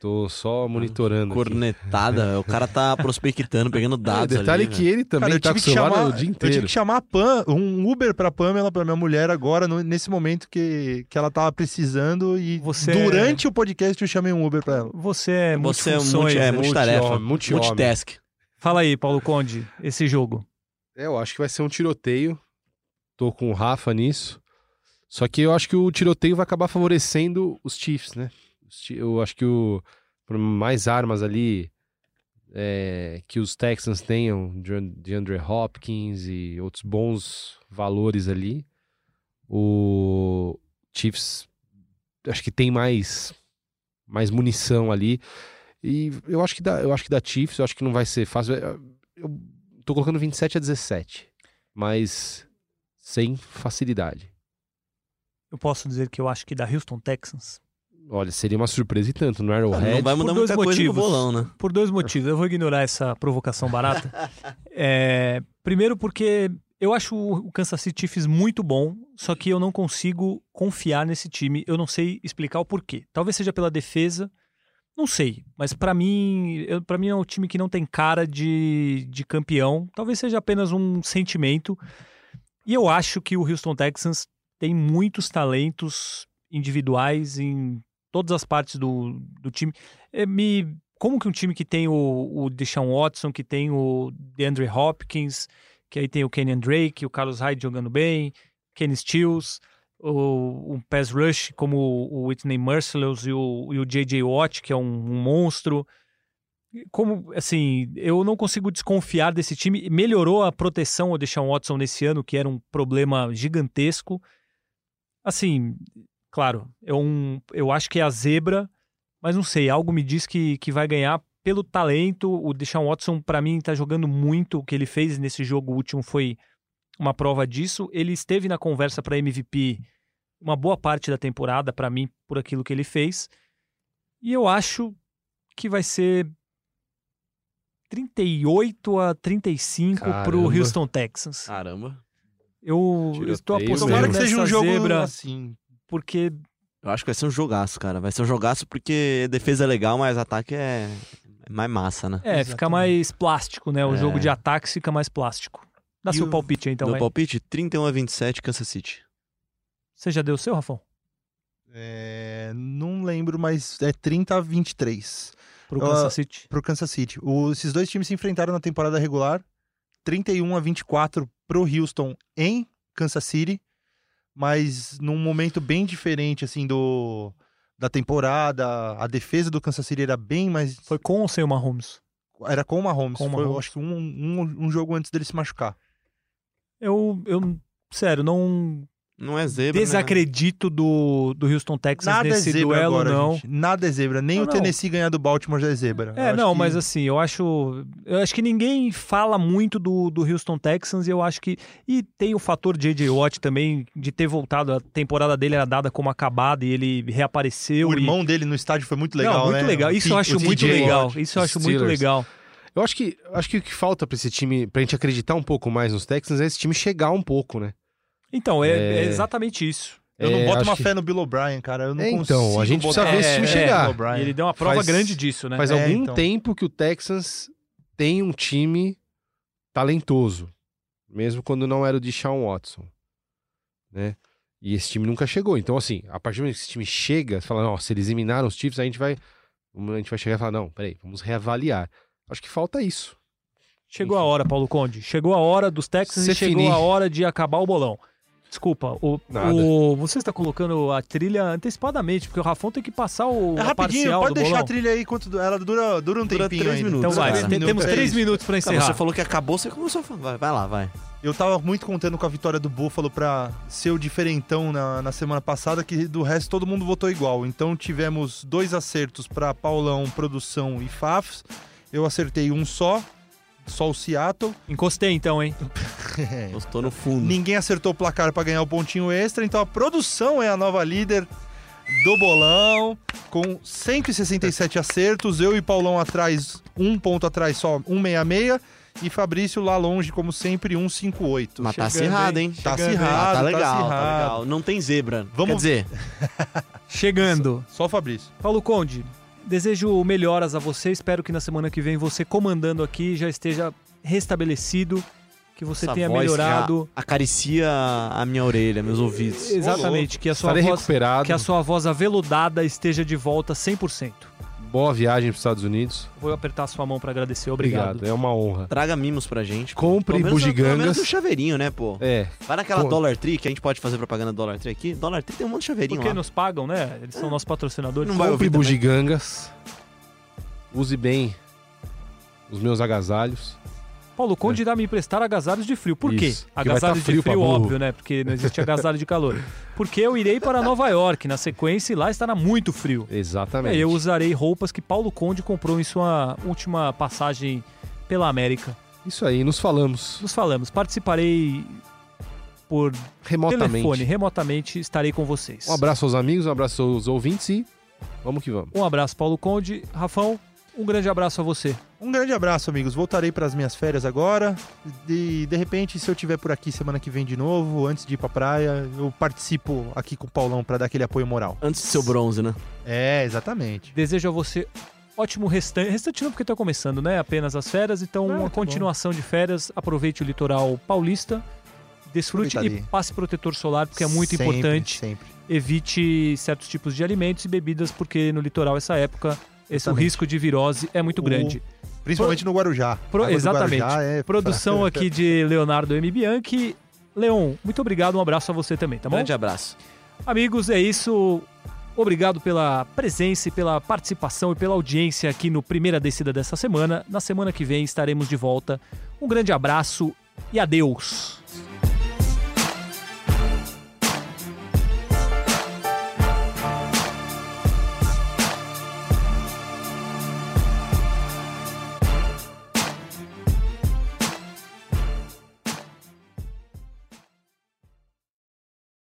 Tô só monitorando. aqui. Cornetada. o cara tá prospectando, pegando dados. detalhe ali, que ele também Cara, eu tá com tive o que celular chamar, o dia eu inteiro. tive que chamar a Pam, um Uber pra Pamela, pra minha mulher agora, no- nesse momento que, que ela tava precisando e Você- durante o podcast eu chamei um Uber pra ela. Você é Você é, multi, é né? multitarefa. Multi-homem. Multitask. Fala aí, Paulo Conde, esse jogo. É, eu acho que vai ser um tiroteio. Tô com o Rafa nisso. Só que eu acho que o tiroteio vai acabar favorecendo os Chiefs, né? Eu acho que o por mais armas ali é, que os Texans tenham, de Andre Hopkins e outros bons valores ali, o Chiefs acho que tem mais mais munição ali. E eu acho que dá, eu acho que dá Chiefs, eu acho que não vai ser fácil. Eu, tô colocando 27 a 17, mas sem facilidade. Eu posso dizer que eu acho que da Houston Texans. Olha, seria uma surpresa e tanto no Arrowhead. Não vai mudar por dois muita coisa no motivos. bolão, né? Por dois motivos. Eu vou ignorar essa provocação barata. É, primeiro porque eu acho o Kansas City Chiefs muito bom, só que eu não consigo confiar nesse time. Eu não sei explicar o porquê. Talvez seja pela defesa, não sei. Mas pra mim, para mim é um time que não tem cara de, de campeão. Talvez seja apenas um sentimento. E eu acho que o Houston Texans tem muitos talentos individuais em todas as partes do, do time. É, me, como que um time que tem o, o Deshaun Watson, que tem o DeAndre Hopkins, que aí tem o Kenyan Drake, o Carlos Hyde jogando bem, Kenny Stills, o, um pass rush como o Whitney Merciless e o, e o J.J. Watt, que é um, um monstro. Como, assim, eu não consigo desconfiar desse time. Melhorou a proteção ao Deshaun Watson nesse ano, que era um problema gigantesco. Assim, claro, é um, eu acho que é a zebra, mas não sei, algo me diz que, que vai ganhar pelo talento. O Deshaun Watson, para mim, tá jogando muito. O que ele fez nesse jogo último foi uma prova disso. Ele esteve na conversa para MVP uma boa parte da temporada, para mim, por aquilo que ele fez. E eu acho que vai ser 38 a 35 pro Caramba. Houston Texans. Caramba. Eu estou apostando Tomara que seja um jogo zebra, assim. porque Eu acho que vai ser um jogaço, cara. Vai ser um jogaço porque defesa é legal, mas ataque é, mais massa, né? é, fica Exatamente. mais plástico, né? O É. jogo de ataques fica mais plástico. Dá E seu o- palpite aí, então, Meu palpite, 31 a 27, Kansas City. Você já deu o seu, Rafão? É, não lembro, mas é 30 a 23 Pro Kansas City. pro Kansas City. O- esses dois times se enfrentaram na temporada regular. 31 a 24 pro Houston em Kansas City, mas num momento bem diferente assim do da temporada. A defesa do Kansas City era bem mais Foi com ou sem o Mahomes? era com o Mahomes. Com o Foi, Mahomes. acho que um, um, um jogo antes dele se machucar. Eu, eu sério, não Não é zebra, né? desacredito do, do Houston Texans Nada é nesse zebra duelo, agora, não. gente. Nada é zebra. Nem Não, o não. Tennessee ganhar do Baltimore já é zebra. É, não, que- mas assim, eu acho. Eu acho que ninguém fala muito do, do Houston Texans e eu acho que. E tem o fator J.J. Watt também, de ter voltado. A temporada dele era dada como acabada e ele reapareceu. o e- irmão dele no estádio foi muito legal, não, muito né? legal. Isso eu acho muito legal. Watt. Isso eu acho muito legal. Eu acho que, eu acho que o que falta pra esse time, pra gente acreditar um pouco mais nos Texans, é esse time chegar um pouco, né? Então, é, É. é exatamente isso. Eu não É, boto uma que fé no Bill O'Brien, cara. Eu não É, então, consigo a gente botar precisa ver esse fé time chegar. E ele deu uma prova Faz- grande disso, né? Faz É, algum então. tempo que o Texans tem um time talentoso, mesmo quando não era o de Sean Watson, né? E esse time nunca chegou. Então, assim, a partir do momento que esse time chega, você fala, nossa, eles eliminaram os Chiefs, a gente vai, a gente vai chegar e falar, não, peraí, vamos reavaliar. Acho que falta isso. Chegou a hora, Paulo Conde. Chegou a hora dos Texans e chegou a hora de acabar o bolão. Desculpa, o, o- você está colocando a trilha antecipadamente, porque o Rafão tem que passar o É a rapidinho, parcial pode do deixar a bolão. trilha aí quanto ela dura, dura um Dura tempinho três ainda. minutos, Então vai, minutos, temos é três isso. minutos para Cara, encerrar. você falou que acabou, você começou a falar. Vai, lá, vai. Eu tava muito contando com a vitória do Buffalo pra ser o diferentão na, na semana passada, que do resto todo mundo votou igual. Então tivemos dois acertos pra Paulão, Produção e Fafs. Eu acertei um só, só o Seattle. Encostei então, hein? Gostou no fundo. Ninguém acertou o placar pra ganhar o pontinho extra, então a Produção é a nova líder do bolão, com 167 acertos. Eu e Paulão atrás, um ponto atrás só, 166. E Fabrício lá longe, como sempre, 158. Mas tá acirrado, hein? Tá acirrado. Ah, tá tá legal, tá acirrado. legal. Não tem zebra. Vamos- Quer dizer, Chegando. Só o Fabrício. Paulo Conde, desejo melhoras a você. Espero que na semana que vem você comandando aqui já esteja restabelecido, que você essa tenha voz melhorado. que a- acaricia a minha orelha, meus ouvidos. Exatamente, que a sua Estarei voz recuperado. que a sua voz aveludada esteja de volta 100%. Boa viagem para os Estados Unidos. Vou apertar a sua mão para agradecer. Obrigado. É uma honra. Traga mimos pra gente. Compre Pelo menos- Pelo menos bugigangas. um chaveirinho, né, pô? É, Vai naquela Pô. Dollar Tree, que a gente pode fazer propaganda do Dollar Tree aqui. Dollar Tree tem um monte de chaveirinho Porque lá. nos pagam, né? Eles são nossos patrocinadores. Não vai compre bugigangas. Use bem os meus agasalhos. Paulo Conde irá me emprestar agasalhos de frio. Por quê? Isso, vai Agasalhos tá frio de frio, óbvio, né? Porque não existe agasalho de calor. Porque eu irei para Nova York na sequência e lá estará muito frio. Exatamente. Aí eu usarei roupas que Paulo Conde comprou em sua última passagem pela América. Isso aí, nos falamos Nos falamos. Participarei por remotamente. telefone, remotamente estarei com vocês. Um abraço aos amigos, um abraço aos ouvintes e vamos que vamos. Um abraço, Paulo Conde. Rafão, um grande abraço a você. Um grande abraço, amigos. Voltarei para as minhas férias agora. E de repente, se eu tiver por aqui semana que vem de novo, antes de ir pra praia, eu participo aqui com o Paulão para dar aquele apoio moral. Antes de ser o bronze, né? É, exatamente. Desejo a você ótimo restante. Restante não, porque está começando, né? Apenas as férias. Então, Ah, uma tá continuação de férias. Aproveite o litoral paulista. Desfrute e passe protetor solar, porque é muito Sempre, importante. Sempre. Evite certos tipos de alimentos e bebidas, porque no litoral, essa época, esse, o risco de virose é muito O- grande. Principalmente no Guarujá. Pro- exatamente. Guarujá é Produção aqui de Leonardo M. Bianchi. Leon, muito obrigado. Um abraço a você também, tá bom? Grande abraço. Amigos, é isso. Obrigado pela presença e pela participação e pela audiência aqui no Primeira Descida dessa semana. Na semana que vem estaremos de volta. Um grande abraço e adeus.